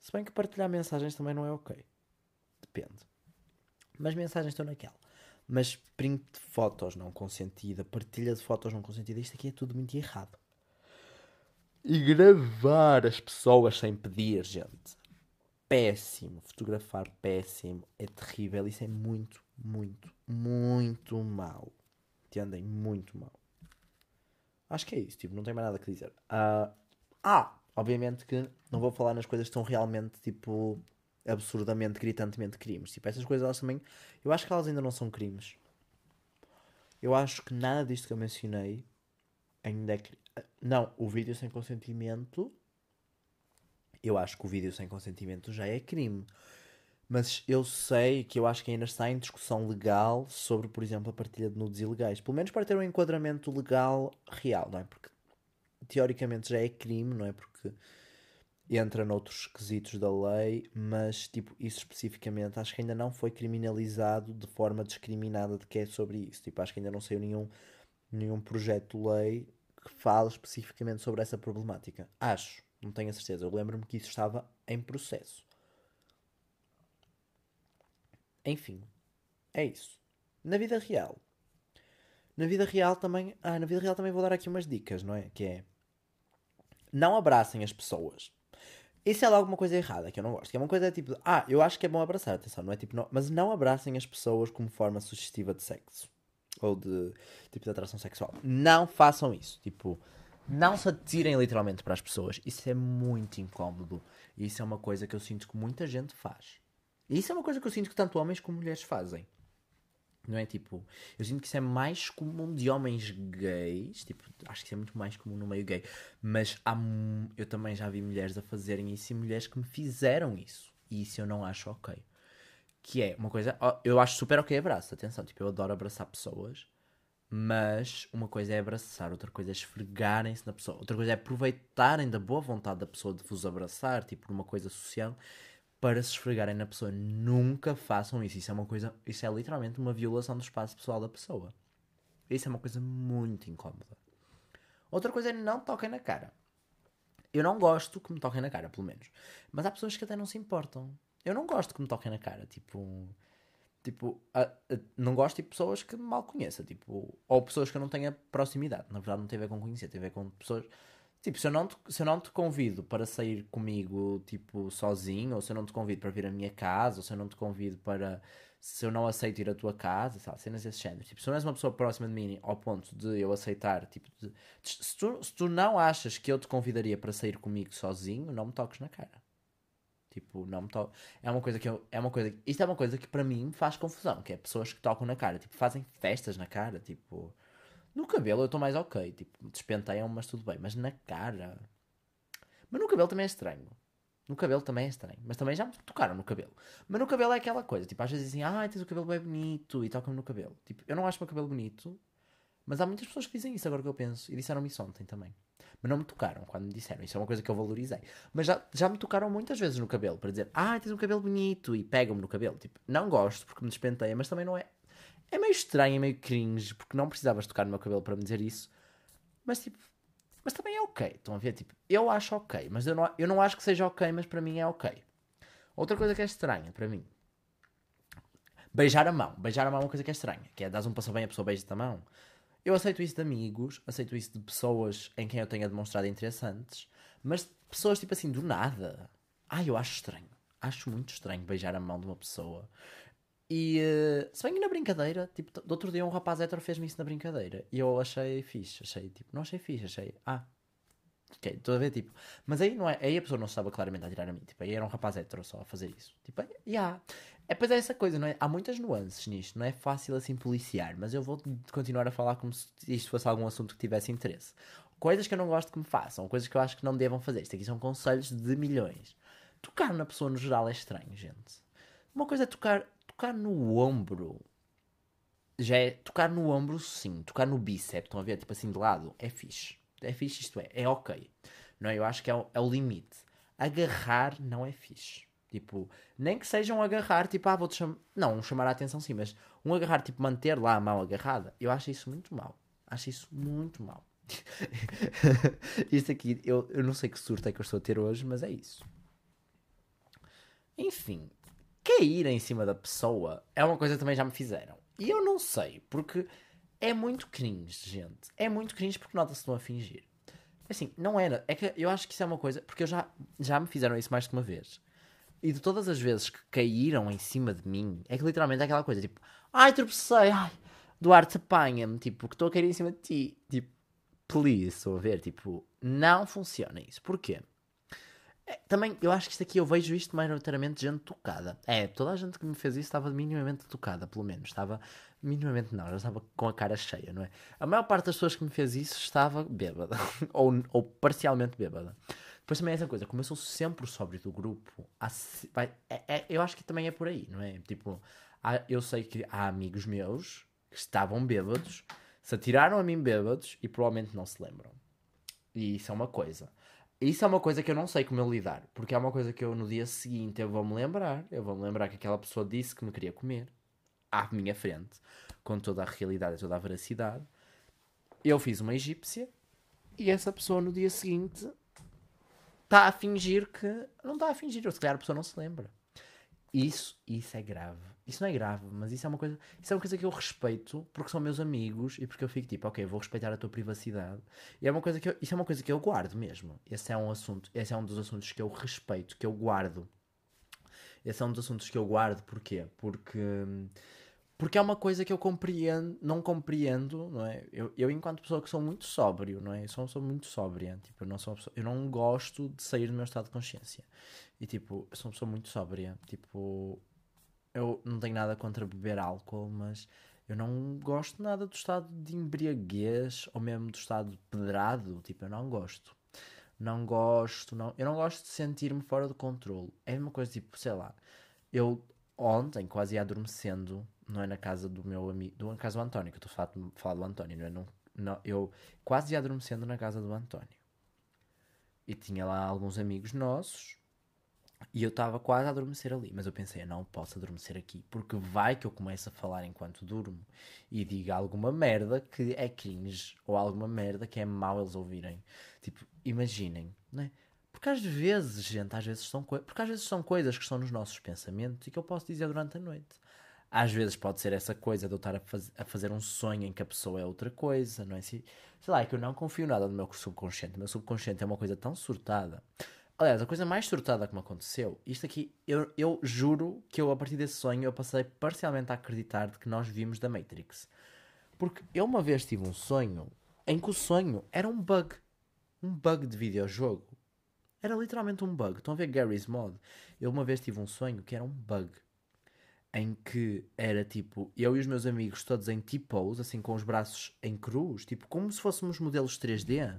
Speaker 1: Se bem que partilhar mensagens também não é ok. Depende. Mas mensagens estão naquela. Mas print de fotos não consentida, partilha de fotos não consentida, isto aqui é tudo muito errado. E gravar as pessoas sem pedir, gente. Péssimo. Fotografar péssimo. É terrível. Isso é muito, muito, muito mal. Entendem? Muito mal. Acho que é isso, tipo, não tenho mais nada a dizer. Uh, ah, obviamente que não vou falar nas coisas que são realmente, tipo, absurdamente, gritantemente crimes. Tipo, essas coisas elas também. Eu acho que elas ainda não são crimes. Eu acho que nada disto que eu mencionei ainda é. Não, o vídeo sem consentimento. Eu acho que o vídeo sem consentimento já é crime mas eu sei que eu acho que ainda está em discussão legal sobre, por exemplo, a partilha de nudes ilegais. Pelo menos para ter um enquadramento legal real, não é? Porque teoricamente já é crime, não é? Porque entra noutros quesitos da lei, mas tipo, isso especificamente acho que ainda não foi criminalizado de forma discriminada de que é sobre isso. Tipo, acho que ainda não saiu nenhum, nenhum projeto de lei que fale especificamente sobre essa problemática. Acho, não tenho a certeza. Eu lembro-me que isso estava em processo. Enfim, é isso. Na vida real. Na vida real também. Ah, na vida real também vou dar aqui umas dicas, não é? Que é. Não abracem as pessoas isso é logo uma coisa errada que eu não gosto. Que é uma coisa tipo, ah, eu acho que é bom abraçar, atenção, não é tipo, não, mas não abracem as pessoas como forma sugestiva de sexo ou de tipo de atração sexual. Não façam isso. Tipo, não se atirem literalmente para as pessoas. Isso é muito incómodo. E isso é uma coisa que eu sinto que muita gente faz. E isso é uma coisa que eu sinto que tanto homens como mulheres fazem. Não é tipo. Eu sinto que isso é mais comum de homens gays. Tipo, acho que isso é muito mais comum no meio gay. Mas há, eu também já vi mulheres a fazerem isso e mulheres que me fizeram isso. E isso eu não acho ok. Que é uma coisa. Eu acho super ok abraço. Atenção, tipo, eu adoro abraçar pessoas. Mas uma coisa é abraçar, outra coisa é esfregarem-se na pessoa, outra coisa é aproveitarem da boa vontade da pessoa de vos abraçar, tipo, numa coisa social para se esfregarem na pessoa. Nunca façam isso. Isso é uma coisa. Isso é literalmente uma violação do espaço pessoal da pessoa. Isso é uma coisa muito incómoda. Outra coisa é não toquem na cara. Eu não gosto que me toquem na cara, pelo menos. Mas há pessoas que até não se importam. Eu não gosto que me toquem na cara. Tipo. Tipo, a, a, não gosto de pessoas que mal conheça. Tipo, ou pessoas que eu não tenha proximidade. Na verdade, não tem a ver com conhecer, tem a ver com pessoas Tipo, se eu, não te, se eu não te convido para sair comigo, tipo, sozinho, ou se eu não te convido para vir à minha casa, ou se eu não te convido para. Se eu não aceito ir à tua casa, sabe? Cenas desse género. Tipo, se tu não és uma pessoa próxima de mim ao ponto de eu aceitar, tipo, de, se, tu, se tu não achas que eu te convidaria para sair comigo sozinho, não me toques na cara. Tipo, não me toques. É uma coisa que eu. É uma coisa. Isto é uma coisa que para mim me faz confusão, que é pessoas que tocam na cara. Tipo, fazem festas na cara, tipo. No cabelo eu estou mais ok, tipo, despenteiam, mas tudo bem. Mas na cara. Mas no cabelo também é estranho. No cabelo também é estranho. Mas também já me tocaram no cabelo. Mas no cabelo é aquela coisa. Tipo, às vezes dizem, ah, tens o cabelo bem bonito e tocam-me no cabelo. Tipo, eu não acho o meu cabelo bonito. Mas há muitas pessoas que dizem isso agora que eu penso. E disseram-me isso ontem também. Mas não me tocaram quando me disseram. Isso é uma coisa que eu valorizei. Mas já, já me tocaram muitas vezes no cabelo. Para dizer, ah, tens um cabelo bonito. E pegam-me no cabelo. Tipo, não gosto porque me despenteia. Mas também não é é meio estranho, é meio cringe, porque não precisavas tocar no meu cabelo para me dizer isso. Mas tipo, mas também é ok. Estão a ver? Tipo, eu acho ok, mas eu não, eu não acho que seja ok, mas para mim é ok. Outra coisa que é estranha para mim. Beijar a mão. Beijar a mão é uma coisa que é estranha. Que é, dás um passo bem, a pessoa beija-te a mão. Eu aceito isso de amigos, aceito isso de pessoas em quem eu tenha demonstrado interesse antes, mas pessoas tipo assim, do nada. Ai, eu acho estranho. Acho muito estranho beijar a mão de uma pessoa. E uh, se bem que na brincadeira, tipo, do outro dia um rapaz hétero fez-me isso na brincadeira. E eu achei fixe, achei tipo, não achei fixe, achei, ah, ok, estou a ver, tipo, mas aí não é, aí a pessoa não estava claramente a tirar a mim, tipo, aí era um rapaz hétero só a fazer isso. Tipo, já. Yeah. É, pois é essa coisa, não é? Há muitas nuances nisto, não é fácil assim policiar, mas eu vou continuar a falar como se isto fosse algum assunto que tivesse interesse. Coisas que eu não gosto que me façam, coisas que eu acho que não devam fazer. Isto aqui são conselhos de milhões. Tocar na pessoa no geral é estranho, gente. Uma coisa é tocar tocar no ombro já é tocar no ombro, sim. Tocar no bíceps, estão a ver? Tipo assim de lado, é fixe. É fixe, isto é, é ok. Não é? Eu acho que é o, é o limite. Agarrar não é fixe. Tipo, nem que seja um agarrar, tipo, ah, vou-te chamar. Não, um chamar a atenção sim, mas um agarrar, tipo, manter lá a mão agarrada, eu acho isso muito mal. Acho isso muito mal. *laughs* Isto aqui, eu, eu não sei que surto é que eu estou a ter hoje, mas é isso. Enfim, cair em cima da pessoa é uma coisa que também já me fizeram. E eu não sei, porque é muito cringe, gente. É muito cringe porque nota-se estão a fingir. Assim, não era. É que eu acho que isso é uma coisa. Porque eu já, já me fizeram isso mais que uma vez. E de todas as vezes que caíram em cima de mim, é que literalmente é aquela coisa tipo, ai, tropecei, ai, Duarte apanha-me, tipo, que estou a cair em cima de ti. Tipo, please, estou a ver, tipo, não funciona isso. Porquê? É, também, eu acho que isto aqui eu vejo isto maioritariamente gente tocada. É, toda a gente que me fez isso estava minimamente tocada, pelo menos. Estava minimamente não, já estava com a cara cheia, não é? A maior parte das pessoas que me fez isso estava bêbada. *laughs* ou, ou parcialmente bêbada. Depois também é essa coisa, como eu sou sempre o sóbrio do grupo, há, vai, é, é, eu acho que também é por aí, não é? Tipo, há, eu sei que há amigos meus que estavam bêbados, se atiraram a mim bêbados e provavelmente não se lembram. E isso é uma coisa. Isso é uma coisa que eu não sei como eu lidar, porque é uma coisa que eu no dia seguinte eu vou-me lembrar, eu vou-me lembrar que aquela pessoa disse que me queria comer à minha frente, com toda a realidade e toda a veracidade. Eu fiz uma egípcia e essa pessoa no dia seguinte está a fingir que. Não está a fingir, ou se calhar a pessoa não se lembra. Isso, isso é grave. Isso não é grave, mas isso é uma coisa, isso é uma coisa que eu respeito porque são meus amigos e porque eu fico tipo, ok, vou respeitar a tua privacidade. E é uma coisa que eu, isso é uma coisa que eu guardo mesmo. Esse é um assunto, esse é um dos assuntos que eu respeito, que eu guardo. Esse é um dos assuntos que eu guardo, porquê? Porque porque é uma coisa que eu compreendo, não compreendo, não é? Eu, eu enquanto pessoa que sou muito sóbrio, não é? Eu sou, sou muito sóbria, tipo, eu não sou pessoa, eu não gosto de sair do meu estado de consciência. E tipo, eu sou uma pessoa muito sóbria, tipo, eu não tenho nada contra beber álcool, mas eu não gosto nada do estado de embriaguez ou mesmo do estado pedrado, tipo, eu não gosto. Não gosto, não, eu não gosto de sentir-me fora de controle. É uma coisa tipo, sei lá, eu ontem quase ia adormecendo não é na casa do meu amigo, do casa do António, que eu estou a falar, do António, não é? Não, não, eu quase ia adormecendo na casa do António. E tinha lá alguns amigos nossos e eu estava quase a adormecer ali. Mas eu pensei, eu não posso adormecer aqui, porque vai que eu começo a falar enquanto durmo e diga alguma merda que é cringe ou alguma merda que é mau eles ouvirem. Tipo, imaginem, não é? Porque às vezes, gente, às vezes são coisas. Porque às vezes são coisas que estão nos nossos pensamentos e que eu posso dizer durante a noite. Às vezes pode ser essa coisa de eu estar a, faz, a fazer um sonho em que a pessoa é outra coisa, não é? Se, sei lá, é que eu não confio nada no meu subconsciente. O meu subconsciente é uma coisa tão surtada. Aliás, a coisa mais surtada que me aconteceu, isto aqui, eu, eu juro que eu, a partir desse sonho, eu passei parcialmente a acreditar de que nós vimos da Matrix. Porque eu uma vez tive um sonho em que o sonho era um bug. Um bug de videojogo. Era literalmente um bug. Estão a ver Gary's Mod? Eu uma vez tive um sonho que era um bug em que era tipo eu e os meus amigos todos em T-pose, assim com os braços em cruz, tipo como se fôssemos modelos 3D.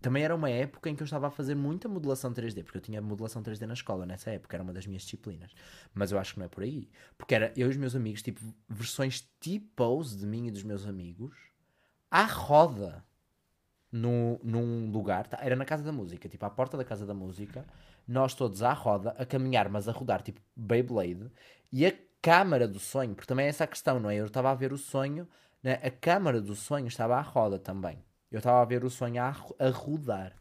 Speaker 1: Também era uma época em que eu estava a fazer muita modelação 3D, porque eu tinha modelação 3D na escola nessa época, era uma das minhas disciplinas. Mas eu acho que não é por aí. Porque era eu e os meus amigos, tipo, versões T-pose de mim e dos meus amigos, à roda, no, num lugar, tá? era na Casa da Música, tipo, à porta da Casa da Música, nós todos à roda, a caminhar, mas a rodar, tipo Beyblade, e a câmara do sonho, porque também é essa a questão, não é? Eu estava a ver o sonho, né? a câmara do sonho estava à roda também. Eu estava a ver o sonho a, a rodar.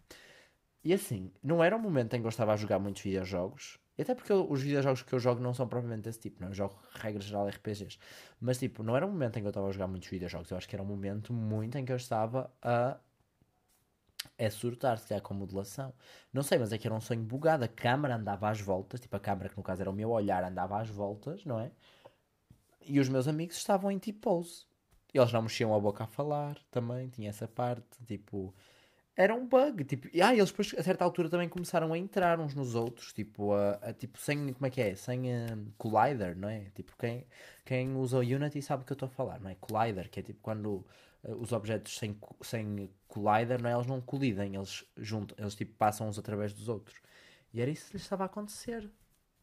Speaker 1: E assim, não era um momento em que eu estava a jogar muitos videojogos, e até porque eu, os videojogos que eu jogo não são propriamente desse tipo, não? Eu jogo, regra geral, RPGs. Mas, tipo, não era um momento em que eu estava a jogar muitos videojogos. Eu acho que era um momento muito em que eu estava a é surtar, se calhar com modulação. Não sei, mas é que era um sonho bugado. A câmara andava às voltas, tipo a câmara que no caso era o meu olhar, andava às voltas, não é? E os meus amigos estavam em tipo pose. Eles não mexiam a boca a falar também, tinha essa parte, tipo. Era um bug, tipo. E, ah, eles depois a certa altura também começaram a entrar uns nos outros, tipo, a, a tipo, sem. Como é que é? Sem um, collider, não é? Tipo, quem, quem usa o Unity sabe o que eu estou a falar, não é? Collider, que é tipo quando os objetos sem, sem collider, não é? Eles não colidem, eles juntam, eles tipo passam uns através dos outros. E era isso que lhes estava a acontecer.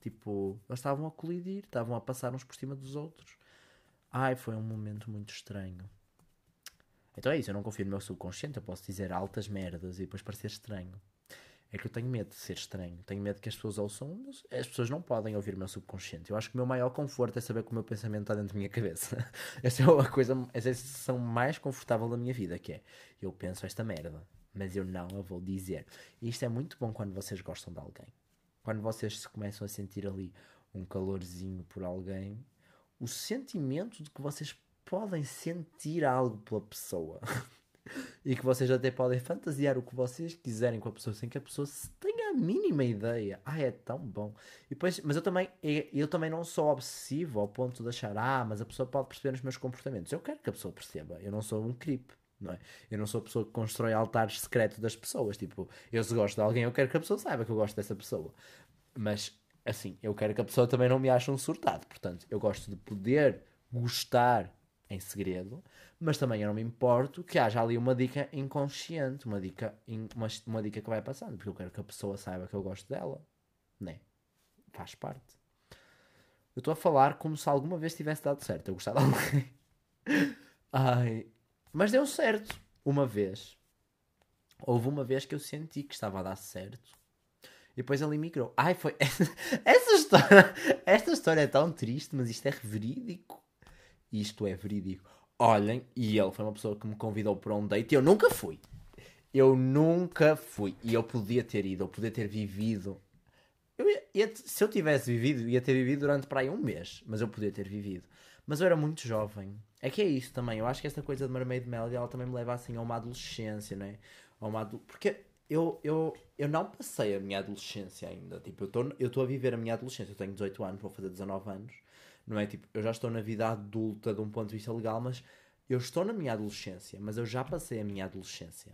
Speaker 1: Tipo, eles estavam a colidir, estavam a passar uns por cima dos outros. Ai, foi um momento muito estranho. Então é isso, eu não confio no meu subconsciente, eu posso dizer altas merdas e depois parecer estranho. É que eu tenho medo de ser estranho. Tenho medo que as pessoas ouçam. As pessoas não podem ouvir o meu subconsciente. Eu acho que o meu maior conforto é saber que o meu pensamento está dentro da minha cabeça. *laughs* Essa é a coisa, essa é a sensação mais confortável da minha vida, que é eu penso esta merda, mas eu não a vou dizer. E isto é muito bom quando vocês gostam de alguém. Quando vocês se começam a sentir ali um calorzinho por alguém, o sentimento de que vocês podem sentir algo pela pessoa. *laughs* e que vocês até podem fantasiar o que vocês quiserem com a pessoa sem que a pessoa tenha a mínima ideia. Ah, é tão bom. E depois, mas eu também, eu também não sou obsessivo ao ponto de achar, ah, mas a pessoa pode perceber os meus comportamentos. Eu quero que a pessoa perceba. Eu não sou um creep. Não é? Eu não sou a pessoa que constrói altares secretos das pessoas. Tipo, eu se gosto de alguém, eu quero que a pessoa saiba que eu gosto dessa pessoa. Mas, assim, eu quero que a pessoa também não me ache um surtado. Portanto, eu gosto de poder gostar em segredo, mas também eu não me importo que haja ali uma dica inconsciente, uma dica, uma, uma dica que vai passando, porque eu quero que a pessoa saiba que eu gosto dela, né? Faz parte. Eu estou a falar como se alguma vez tivesse dado certo. Eu gostava de alguém. *laughs* Ai. Mas deu certo. Uma vez. houve uma vez que eu senti que estava a dar certo e depois ele emigrou. Ai, foi. *laughs* Essa história. Esta história é tão triste, mas isto é verídico. Isto é verídico. Olhem, e ele foi uma pessoa que me convidou para um date e eu nunca fui. Eu nunca fui. E eu podia ter ido, eu podia ter vivido. Eu ia, ia, se eu tivesse vivido, ia ter vivido durante para aí um mês. Mas eu podia ter vivido. Mas eu era muito jovem. É que é isso também. Eu acho que esta coisa de Mermaid Melody ela também me leva assim a uma adolescência, não é? A uma adu... Porque eu, eu, eu não passei a minha adolescência ainda. Tipo, eu estou a viver a minha adolescência. Eu tenho 18 anos, vou fazer 19 anos. Não é? Tipo, eu já estou na vida adulta de um ponto de vista legal, mas eu estou na minha adolescência, mas eu já passei a minha adolescência.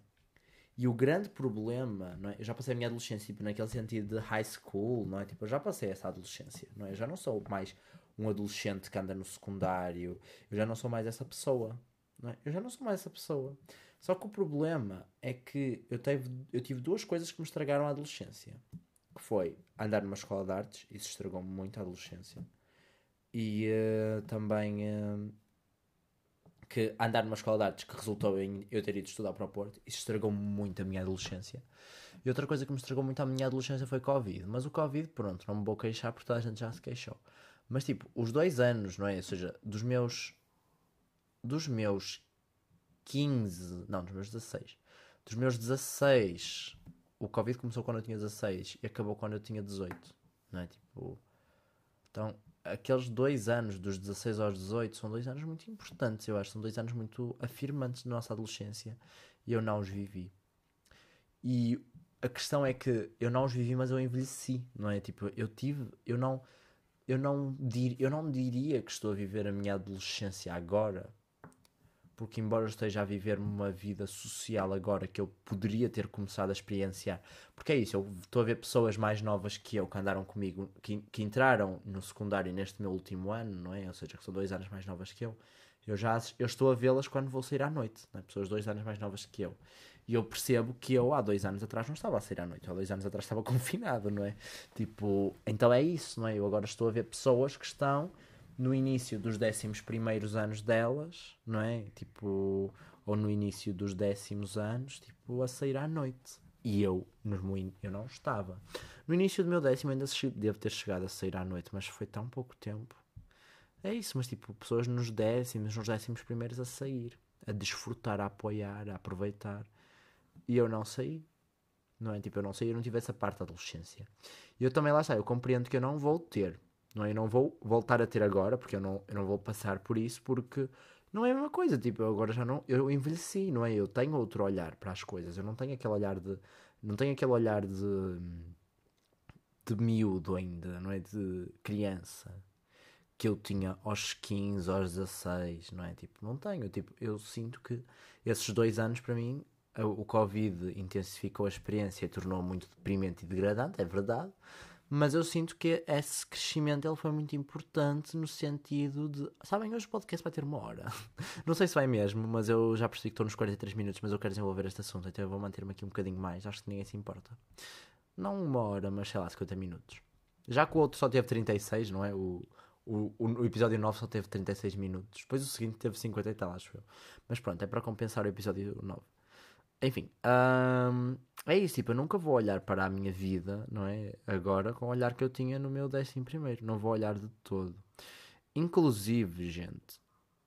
Speaker 1: E o grande problema, não é? Eu já passei a minha adolescência tipo, naquele sentido de high school, não é? Tipo, eu já passei essa adolescência, não é? Eu já não sou mais um adolescente que anda no secundário. Eu já não sou mais essa pessoa, não é? Eu já não sou mais essa pessoa. Só que o problema é que eu, teve, eu tive duas coisas que me estragaram a adolescência. Que foi andar numa escola de artes, isso estragou-me muito a adolescência. E uh, também uh, que andar numa escola de artes que resultou em eu ter ido estudar para o Porto, isso estragou muito a minha adolescência. E outra coisa que me estragou muito a minha adolescência foi Covid. Mas o Covid, pronto, não me vou queixar porque toda a gente já se queixou. Mas tipo, os dois anos, não é? Ou seja, dos meus. Dos meus 15, não, dos meus 16. Dos meus 16, o Covid começou quando eu tinha 16 e acabou quando eu tinha 18, não é? Tipo, então, aqueles dois anos, dos 16 aos 18, são dois anos muito importantes, eu acho. São dois anos muito afirmantes da nossa adolescência e eu não os vivi. E a questão é que eu não os vivi, mas eu envelheci, não é? Tipo, eu tive, eu não, eu não, dir, eu não diria que estou a viver a minha adolescência agora, porque embora eu esteja a viver uma vida social agora que eu poderia ter começado a experienciar, porque é isso, eu estou a ver pessoas mais novas que eu que andaram comigo, que, que entraram no secundário neste meu último ano, não é? Ou seja, que são dois anos mais novas que eu. Eu já eu estou a vê-las quando vou sair à noite, é? pessoas dois anos mais novas que eu. E eu percebo que eu há dois anos atrás não estava a sair à noite, há dois anos atrás estava *laughs* confinado, não é? Tipo, então é isso, não é? Eu agora estou a ver pessoas que estão no início dos décimos primeiros anos delas, não é? Tipo, ou no início dos décimos anos, tipo, a sair à noite. E eu, no, eu não estava. No início do meu décimo ainda devo ter chegado a sair à noite, mas foi tão pouco tempo. É isso, mas tipo, pessoas nos décimos, nos décimos primeiros a sair, a desfrutar, a apoiar, a aproveitar. E eu não saí. Não é? Tipo, eu não saí, eu não tive essa parte da adolescência. E eu também lá está, eu compreendo que eu não vou ter não é? Eu não vou voltar a ter agora, porque eu não, eu não vou passar por isso, porque não é a mesma coisa. Tipo, eu agora já não. Eu envelheci, não é? Eu tenho outro olhar para as coisas. Eu não tenho aquele olhar de. Não tenho aquele olhar de. de miúdo ainda, não é? De criança. Que eu tinha aos 15, aos 16, não é? Tipo, não tenho. Tipo, eu sinto que esses dois anos para mim. O Covid intensificou a experiência e tornou muito deprimente e degradante, é verdade mas eu sinto que esse crescimento ele foi muito importante no sentido de. Sabem, hoje o podcast vai ter uma hora. *laughs* Não sei se vai mesmo, mas eu já percebi que estou nos 43 minutos, mas eu quero desenvolver este assunto, então eu vou manter-me aqui um bocadinho mais. Acho que ninguém se importa. Não uma hora, mas sei lá, 50 minutos. Já que o outro só teve 36, não é? O, o, o, episódio 9 só teve 36 minutos. Depois o seguinte teve 50 e tal, acho eu. Mas pronto, é para compensar o episódio 9. Enfim, é isso, tipo, eu nunca vou olhar para a minha vida, não é? Agora com o olhar que eu tinha no meu décimo primeiro, não vou olhar de todo. Inclusive, gente,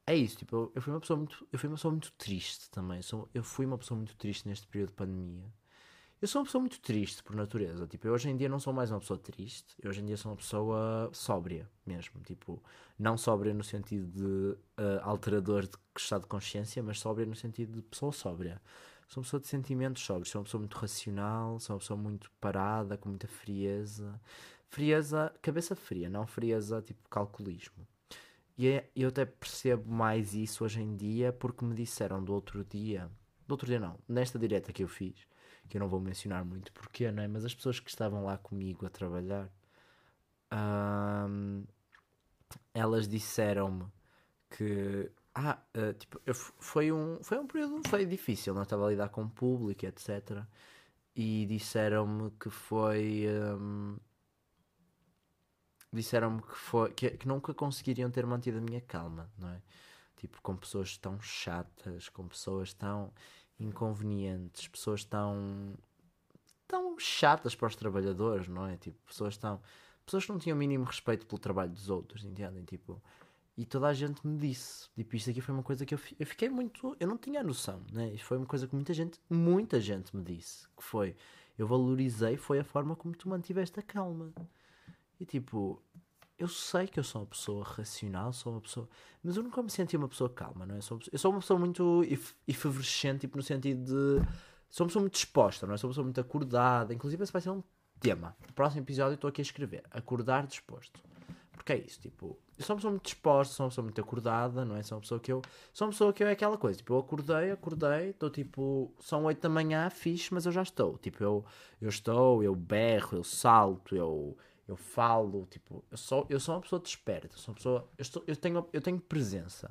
Speaker 1: é isso, tipo, eu, eu, fui uma pessoa muito, eu fui uma pessoa muito triste também. Sou, eu fui uma pessoa muito triste neste período de pandemia. Eu sou uma pessoa muito triste por natureza. Tipo, eu hoje em dia não sou mais uma pessoa triste. Eu hoje em dia sou uma pessoa sóbria mesmo. Tipo, não sóbria no sentido de uh, alterador de estado de consciência, mas sóbria no sentido de pessoa sóbria. Sou uma pessoa de sentimentos sóbrios, sou uma pessoa muito racional, sou uma pessoa muito parada, com muita frieza. Frieza, cabeça fria, não frieza tipo calculismo. E é, eu até percebo mais isso hoje em dia porque me disseram do outro dia, do outro dia não, nesta direta que eu fiz, que eu não vou mencionar muito porque, não é? Mas as pessoas que estavam lá comigo a trabalhar, hum, elas disseram-me que ah, uh, tipo, eu, foi, um, foi um período foi difícil, não estava a lidar com o público, etc. E disseram-me que foi. Um, disseram-me que, foi, que, que, nunca conseguiriam ter mantido a minha calma, não é? Tipo, com pessoas tão chatas, com pessoas tão. inconvenientes, pessoas tão tão chatas para os trabalhadores, não é? Tipo, pessoas tão pessoas que não tinham o mínimo respeito pelo trabalho dos outros, entendem? Tipo, e toda a gente me disse, tipo, isto aqui foi uma coisa que eu, eu fiquei muito, eu não tinha noção, né? Isto foi uma coisa que muita gente, muita gente me disse, que foi, eu valorizei foi a forma como tu mantiveste a calma. E tipo, eu sei que eu sou uma pessoa racional, sou uma pessoa. Mas eu nunca me senti uma pessoa calma, não é? Eu sou, eu sou uma pessoa muito efervescente, tipo, no sentido de. Sou uma pessoa muito disposta, não é? Sou uma pessoa muito acordada. Inclusive, esse vai ser um tema. No próximo episódio, estou aqui a escrever: Acordar disposto. Porque é isso, tipo. Eu sou uma pessoa muito disposta, sou uma pessoa muito acordada, não é? Sou uma pessoa que eu. Sou uma pessoa que eu é aquela coisa. Tipo, eu acordei, acordei, estou tipo. São 8 da manhã, fixe, mas eu já estou. Tipo, eu, eu estou, eu berro, eu salto, eu eu falo, tipo, eu sou, eu sou uma pessoa desperta, sou uma pessoa, eu, estou, eu, tenho, eu tenho presença.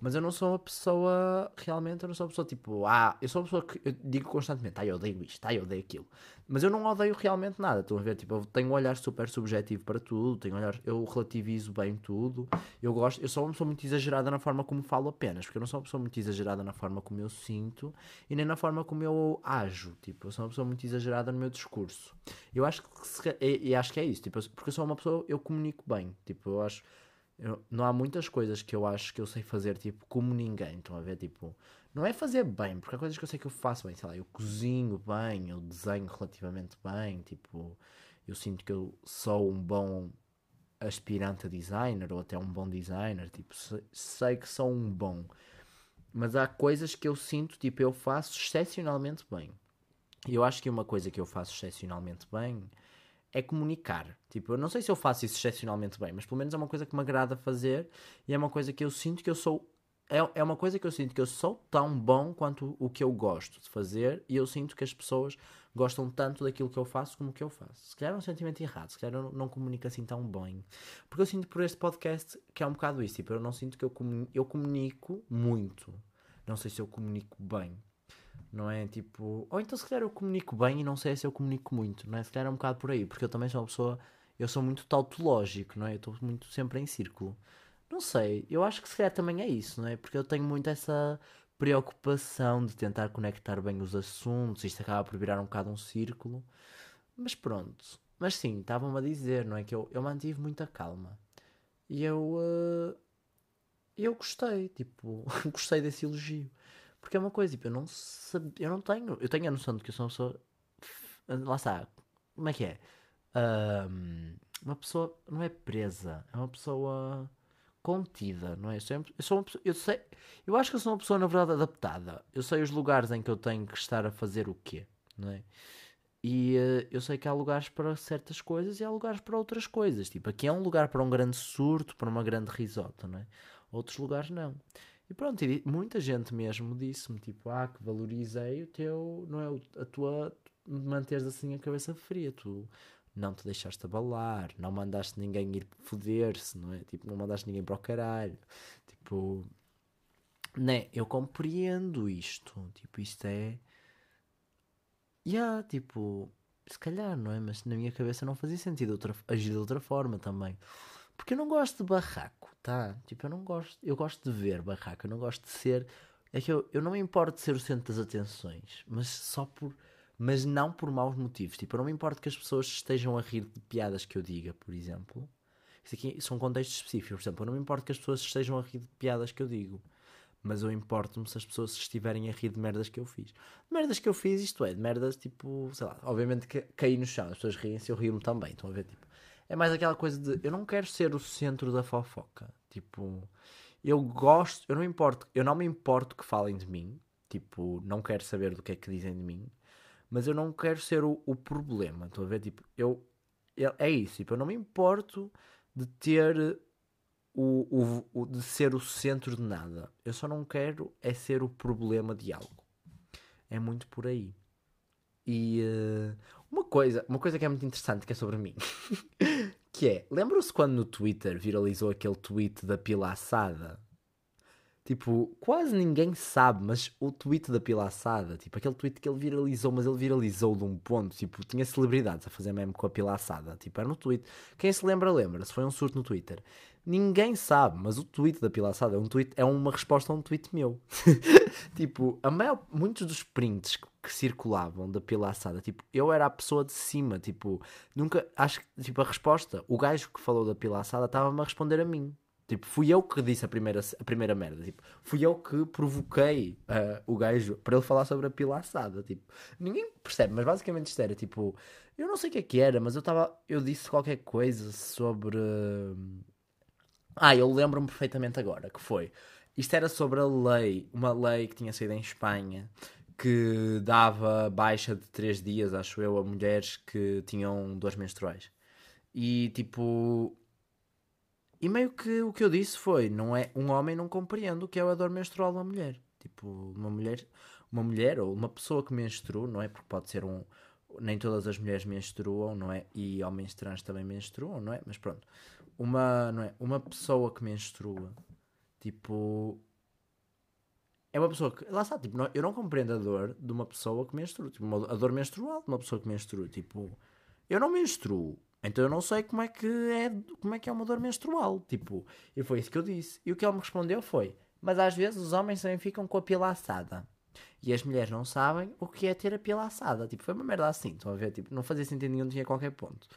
Speaker 1: Mas eu não sou uma pessoa, realmente, eu não sou uma pessoa tipo, ah, eu sou uma pessoa que eu digo constantemente, ah, eu odeio isto, ah, eu odeio aquilo. Mas eu não odeio realmente nada, estão a ver? Tipo, eu tenho um olhar super subjetivo para tudo, tenho um olhar, eu relativizo bem tudo. Eu gosto, eu sou uma pessoa muito exagerada na forma como falo apenas, porque eu não sou uma pessoa muito exagerada na forma como eu sinto e nem na forma como eu ajo. Tipo, eu sou uma pessoa muito exagerada no meu discurso. Eu acho que, e, e acho que é isso, tipo, porque eu sou uma pessoa, eu comunico bem, tipo, eu acho eu, não há muitas coisas que eu acho que eu sei fazer, tipo, como ninguém. Estão a ver? Tipo, não é fazer bem, porque há coisas que eu sei que eu faço bem. Sei lá, eu cozinho bem, eu desenho relativamente bem. Tipo, eu sinto que eu sou um bom aspirante a designer ou até um bom designer. Tipo, sei, que sou um bom. Mas há coisas que eu sinto, tipo, eu faço excepcionalmente bem. E eu acho que uma coisa que eu faço excepcionalmente bem é comunicar. Tipo, eu não sei se eu faço isso excepcionalmente bem, mas pelo menos é uma coisa que me agrada fazer e é uma coisa que eu sinto que eu sou. É, é uma coisa que eu sinto que eu sou tão bom quanto o que eu gosto de fazer e eu sinto que as pessoas gostam tanto daquilo que eu faço como que eu faço. Se calhar é um sentimento errado, se calhar eu não, não comunico assim tão bem. Porque eu sinto por este podcast que é um bocado isso. Tipo, eu não sinto que eu, comunico, eu comunico muito. Não sei se eu comunico bem não é? Tipo, ou então se calhar eu comunico bem e não sei se eu comunico muito, não é? Se calhar é um bocado por aí, porque eu também sou uma pessoa, eu sou muito tautológico, não é? Eu estou muito sempre em círculo. Não sei, eu acho que se calhar também é isso, não é? Porque eu tenho muito essa preocupação de tentar conectar bem os assuntos, isto acaba por virar um bocado um círculo, mas pronto. Mas sim, estavam-me a dizer, não é? Que eu, eu mantive muita calma. E eu. Uh, eu gostei, tipo, *laughs* gostei desse elogio. Porque é uma coisa, tipo, eu não sabia, eu não tenho, eu tenho a noção de que eu sou uma pessoa, lá está, como é que é? Um, uma pessoa, não é presa, é uma pessoa contida, não é? Eu, sempre, eu sou uma pessoa, eu sei, eu acho que eu sou uma pessoa, na verdade, adaptada. Eu sei os lugares em que eu tenho que estar a fazer o quê, não é? E uh, eu sei que há lugares para certas coisas e há lugares para outras coisas. Tipo, aqui é um lugar para um grande surto, para uma grande risota, não é? Outros lugares não. E pronto, e muita gente mesmo disse-me, tipo, ah, que valorizei o teu, não é, a tua, manteres assim a cabeça fria, tu não te deixaste abalar, não mandaste ninguém ir foder-se, não é? Tipo, não mandaste ninguém para o caralho. Tipo, né, eu compreendo isto, tipo, isto é... Yeah, tipo, se calhar, não é? Mas na minha cabeça não fazia sentido outra, agir de outra forma também. Porque eu não gosto de barraco, tá? Tipo, eu não gosto. Eu gosto de ver barraco, eu não gosto de ser. É que eu, eu não me importo de ser o centro das atenções, mas só por. Mas não por maus motivos. Tipo, eu não me importo que as pessoas estejam a rir de piadas que eu diga, por exemplo. Isso aqui são contextos específicos. Por exemplo, eu não me importo que as pessoas estejam a rir de piadas que eu digo. Mas eu importo-me se as pessoas estiverem a rir de merdas que eu fiz. Merdas que eu fiz, isto é, de merdas tipo, sei lá, obviamente que caí no chão, as pessoas riem-se, eu rio-me também. Estão a ver, tipo, é mais aquela coisa de eu não quero ser o centro da fofoca. Tipo, eu gosto, eu não importo, eu não me importo que falem de mim. Tipo, não quero saber do que é que dizem de mim. Mas eu não quero ser o, o problema. Estou a ver? Tipo, eu, eu, é isso. Tipo, eu não me importo de ter o, o, o, de ser o centro de nada. Eu só não quero é ser o problema de algo. É muito por aí. E uh, uma coisa, uma coisa que é muito interessante que é sobre mim. *laughs* que é, lembram-se quando no Twitter viralizou aquele tweet da pila assada? Tipo, quase ninguém sabe, mas o tweet da Pilaçada, tipo, aquele tweet que ele viralizou, mas ele viralizou de um ponto, tipo, tinha celebridades a fazer meme com a Pilaçada, tipo, era no tweet. Quem se lembra, lembra-se, foi um surto no Twitter. Ninguém sabe, mas o tweet da Pilaçada é um tweet, é uma resposta a um tweet meu. *laughs* tipo, a maior, muitos dos prints que, circulavam da Pilaçada, tipo, eu era a pessoa de cima, tipo, nunca, acho que, tipo, a resposta, o gajo que falou da Pilaçada estava-me a responder a mim. Tipo, fui eu que disse a primeira, a primeira merda. Tipo, fui eu que provoquei uh, o gajo para ele falar sobre a pila assada. Tipo, ninguém percebe, mas basicamente isto era tipo, eu não sei o que é que era, mas eu estava, eu disse qualquer coisa sobre. Ah, eu lembro-me perfeitamente agora que foi. Isto era sobre a lei, uma lei que tinha saído em Espanha que dava baixa de 3 dias, acho eu, a mulheres que tinham dores menstruais. E tipo, e meio que o que eu disse foi, não é um homem não compreende o que é a dor menstrual de uma mulher. Tipo, uma mulher, uma mulher ou uma pessoa que menstrua, não é? Porque pode ser um nem todas as mulheres menstruam, não é? E homens trans também menstruam, não é? Mas pronto. Uma, não é? Uma pessoa que menstrua, tipo, é uma pessoa que, lá está, tipo, não, eu não compreendo a dor de uma pessoa que menstrua, tipo, uma, a dor menstrual de uma pessoa que menstrua, tipo, eu não menstruo, então eu não sei como é que é, como é que é uma dor menstrual. Tipo, e foi isso que eu disse. E o que ele me respondeu foi: Mas às vezes os homens também ficam com a pila assada. E as mulheres não sabem o que é ter a pila assada. Tipo, foi uma merda assim, estão a ver? Tipo, não fazia sentido nenhum, tinha qualquer ponto.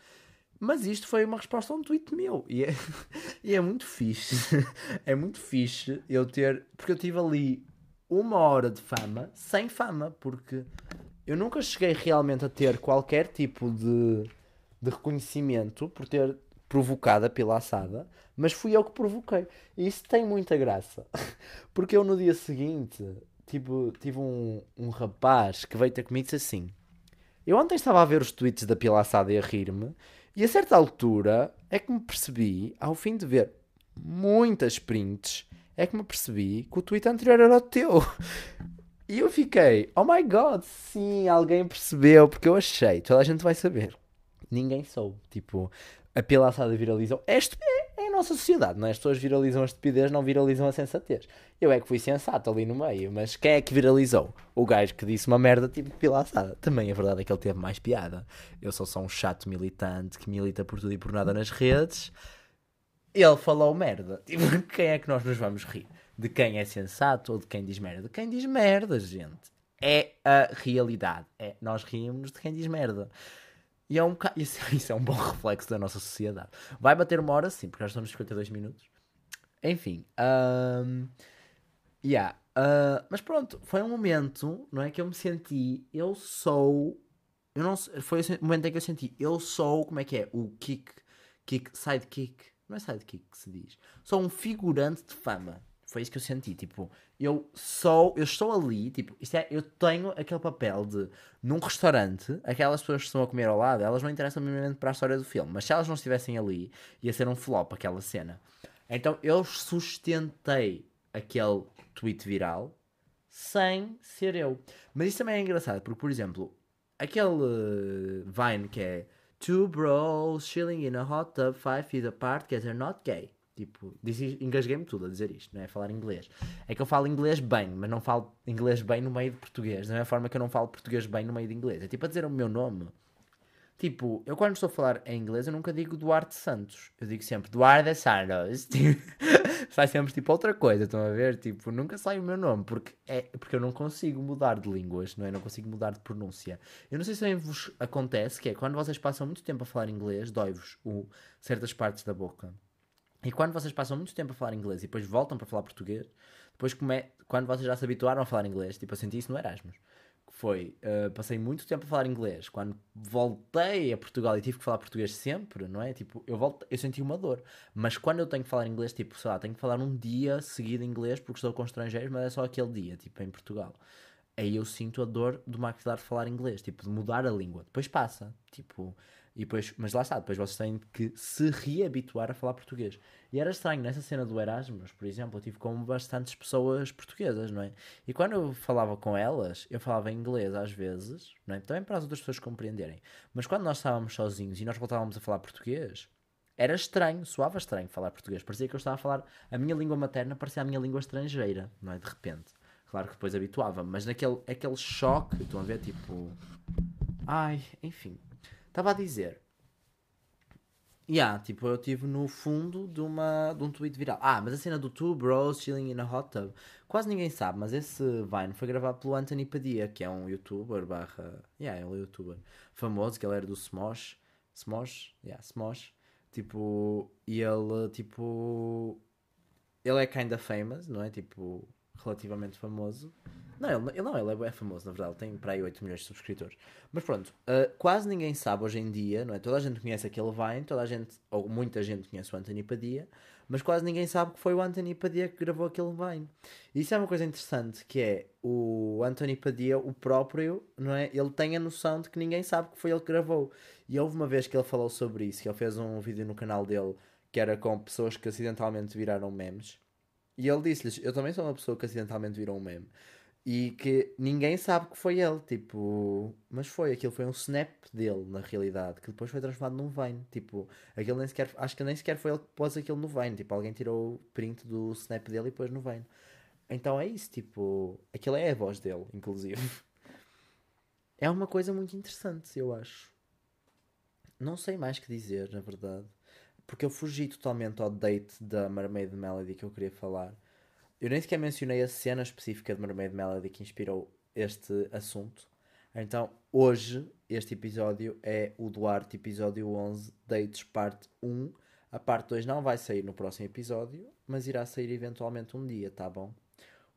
Speaker 1: Mas isto foi uma resposta a um tweet meu. E é, *laughs* e é muito fixe. *laughs* é muito fixe eu ter. Porque eu tive ali uma hora de fama sem fama. Porque eu nunca cheguei realmente a ter qualquer tipo de de reconhecimento por ter provocado a pila assada, mas fui eu que provoquei. E isso tem muita graça. *laughs* Porque eu no dia seguinte tipo, tive um, um rapaz que veio ter comigo e disse assim: Eu ontem estava a ver os tweets da pila assada e a rir-me, e a certa altura é que me percebi, ao fim de ver muitas prints, é que me percebi que o tweet anterior era o teu. E eu fiquei, oh my god, sim, alguém percebeu, porque eu achei, toda a gente vai saber ninguém soube. Tipo, a pila assada viralizou. É, é, é a nossa sociedade, não é? As pessoas viralizam a estupidez, não viralizam a sensatez. Eu é que fui sensato ali no meio, mas quem é que viralizou? O gajo que disse uma merda tipo pila assada. Também a verdade é que ele teve mais piada. Eu sou só um chato militante que milita por tudo e por nada nas redes. Ele falou merda. *laughs* Tipo, quem é que nós nos vamos rir? De quem é sensato ou de quem diz merda? De quem diz merda, gente. É a realidade. É, nós rimos de quem diz merda. E é um bocado. *laughs* Isso, isso, é um bom reflexo da nossa sociedade. Vai bater uma hora sim, porque nós estamos 52 minutos. Enfim. Um, yeah, uh, mas pronto, foi um momento, não é? Que eu me senti. Eu sou. Eu não Foi o momento em que eu senti. Eu sou. Como é que é? O kick. kick sidekick. Não é sidekick que se diz. Sou um figurante de fama. Foi isso que eu senti. Tipo, eu sou, eu estou ali, tipo, isto é, eu tenho aquele papel de, num restaurante, aquelas pessoas que estão a comer ao lado, elas não interessam minimamente para a história do filme, mas se elas não estivessem ali, ia ser um flop aquela cena. Então eu sustentei aquele tweet viral sem ser eu. Mas isso também é engraçado, porque, por exemplo, aquele Vine que é Two bros chilling in a hot tub five feet apart because they're not gay. Tipo, engasguei-me tudo a dizer isto, não é? Falar inglês. É que eu falo inglês bem, mas não falo inglês bem no meio de português. Da mesma forma que eu não falo português bem no meio de inglês. É tipo a dizer o meu nome. Tipo, eu quando estou a falar em inglês, eu nunca digo Duarte Santos. Eu digo sempre Duarte Santos. *laughs* Tipo, sai sempre tipo outra coisa, estão a ver? Tipo, nunca sai o meu nome, porque, é, porque eu não consigo mudar de línguas, não é? Não consigo mudar de pronúncia. Eu não sei se também vos acontece, que é quando vocês passam muito tempo a falar inglês, dói-vos certas partes da boca. E quando vocês passam muito tempo a falar inglês e depois voltam para falar português, depois come... quando vocês já se habituaram a falar inglês, tipo, eu senti isso no Erasmus. Foi, uh, passei muito tempo a falar inglês. Quando voltei a Portugal e tive que falar português sempre, não é? Tipo, eu, voltei, eu senti uma dor. Mas quando eu tenho que falar inglês, tipo, sei lá, tenho que falar um dia seguido inglês porque estou com estrangeiros, mas é só aquele dia, tipo, em Portugal. Aí eu sinto a dor do maxilar de falar inglês, tipo, de mudar a língua. Depois passa, tipo, e depois, mas lá está, depois vocês têm que se reabituar a falar português. E era estranho, nessa cena do Erasmus, por exemplo, eu tive com bastantes pessoas portuguesas, não é? E quando eu falava com elas, eu falava em inglês às vezes, não é? Também para as outras pessoas compreenderem. Mas quando nós estávamos sozinhos e nós voltávamos a falar português, Era estranho, soava estranho falar português. Parecia que eu estava a falar a minha língua materna, parecia a minha língua estrangeira, não é? De repente. Claro que depois habituava mas naquele aquele choque, estão a ver, tipo. Ai, enfim. Estava a dizer. Yeah, tipo, eu estive no fundo de, uma, de um tweet viral. Ah, mas a cena do Two Bros Chilling in a Hot Tub. Quase ninguém sabe, mas esse Vine foi gravado pelo Anthony Padilla, que é um youtuber barra... Yeah, ele é youtuber famoso, que ele era do Smosh. Smosh? Yeah, Smosh. Tipo, e ele, tipo... Ele é kinda famous, não é? Tipo, relativamente famoso. Não, ele, ele não, ele é famoso, na verdade, ele tem para aí 8 milhões de subscritores. Mas pronto, uh, quase ninguém sabe hoje em dia, não é? Toda a gente conhece aquele Vine, toda a gente, ou muita gente conhece o Anthony Padilla, mas quase ninguém sabe que foi o Anthony Padilla que gravou aquele Vine. E isso é uma coisa interessante, que é o Anthony Padilla, o próprio, não é? Ele tem a noção de que ninguém sabe que foi ele que gravou. E houve uma vez que ele falou sobre isso, que ele fez um vídeo no canal dele que era com pessoas que acidentalmente viraram memes. E ele disse-lhes: Eu também sou uma pessoa que acidentalmente virou um meme. E que ninguém sabe que foi ele, tipo, mas foi, aquilo foi um snap dele, na realidade, que depois foi transformado num Vine, tipo, aquilo nem sequer, acho que nem sequer foi ele que pôs aquilo no Vine, tipo, alguém tirou o print do snap dele e pôs no Vine. Então é isso, tipo, aquilo é a voz dele, inclusive. *laughs* É uma coisa muito interessante, eu acho. Não sei mais que dizer, na verdade, porque eu fugi totalmente ao date da Mermaid Melody que eu queria falar. Eu nem sequer mencionei a cena específica de Mermaid Melody que inspirou este assunto. Então, hoje, este episódio é o Duarte, episódio 11, Dates, parte 1. A parte 2 não vai sair no próximo episódio, mas irá sair eventualmente um dia, tá bom?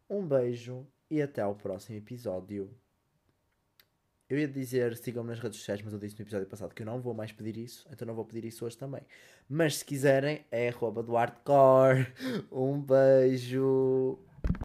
Speaker 1: Um beijo e até ao próximo episódio. Eu ia dizer sigam-me nas redes sociais, mas eu disse no episódio passado que eu não vou mais pedir isso, então não vou pedir isso hoje também. Mas se quiserem, é arroba Um beijo!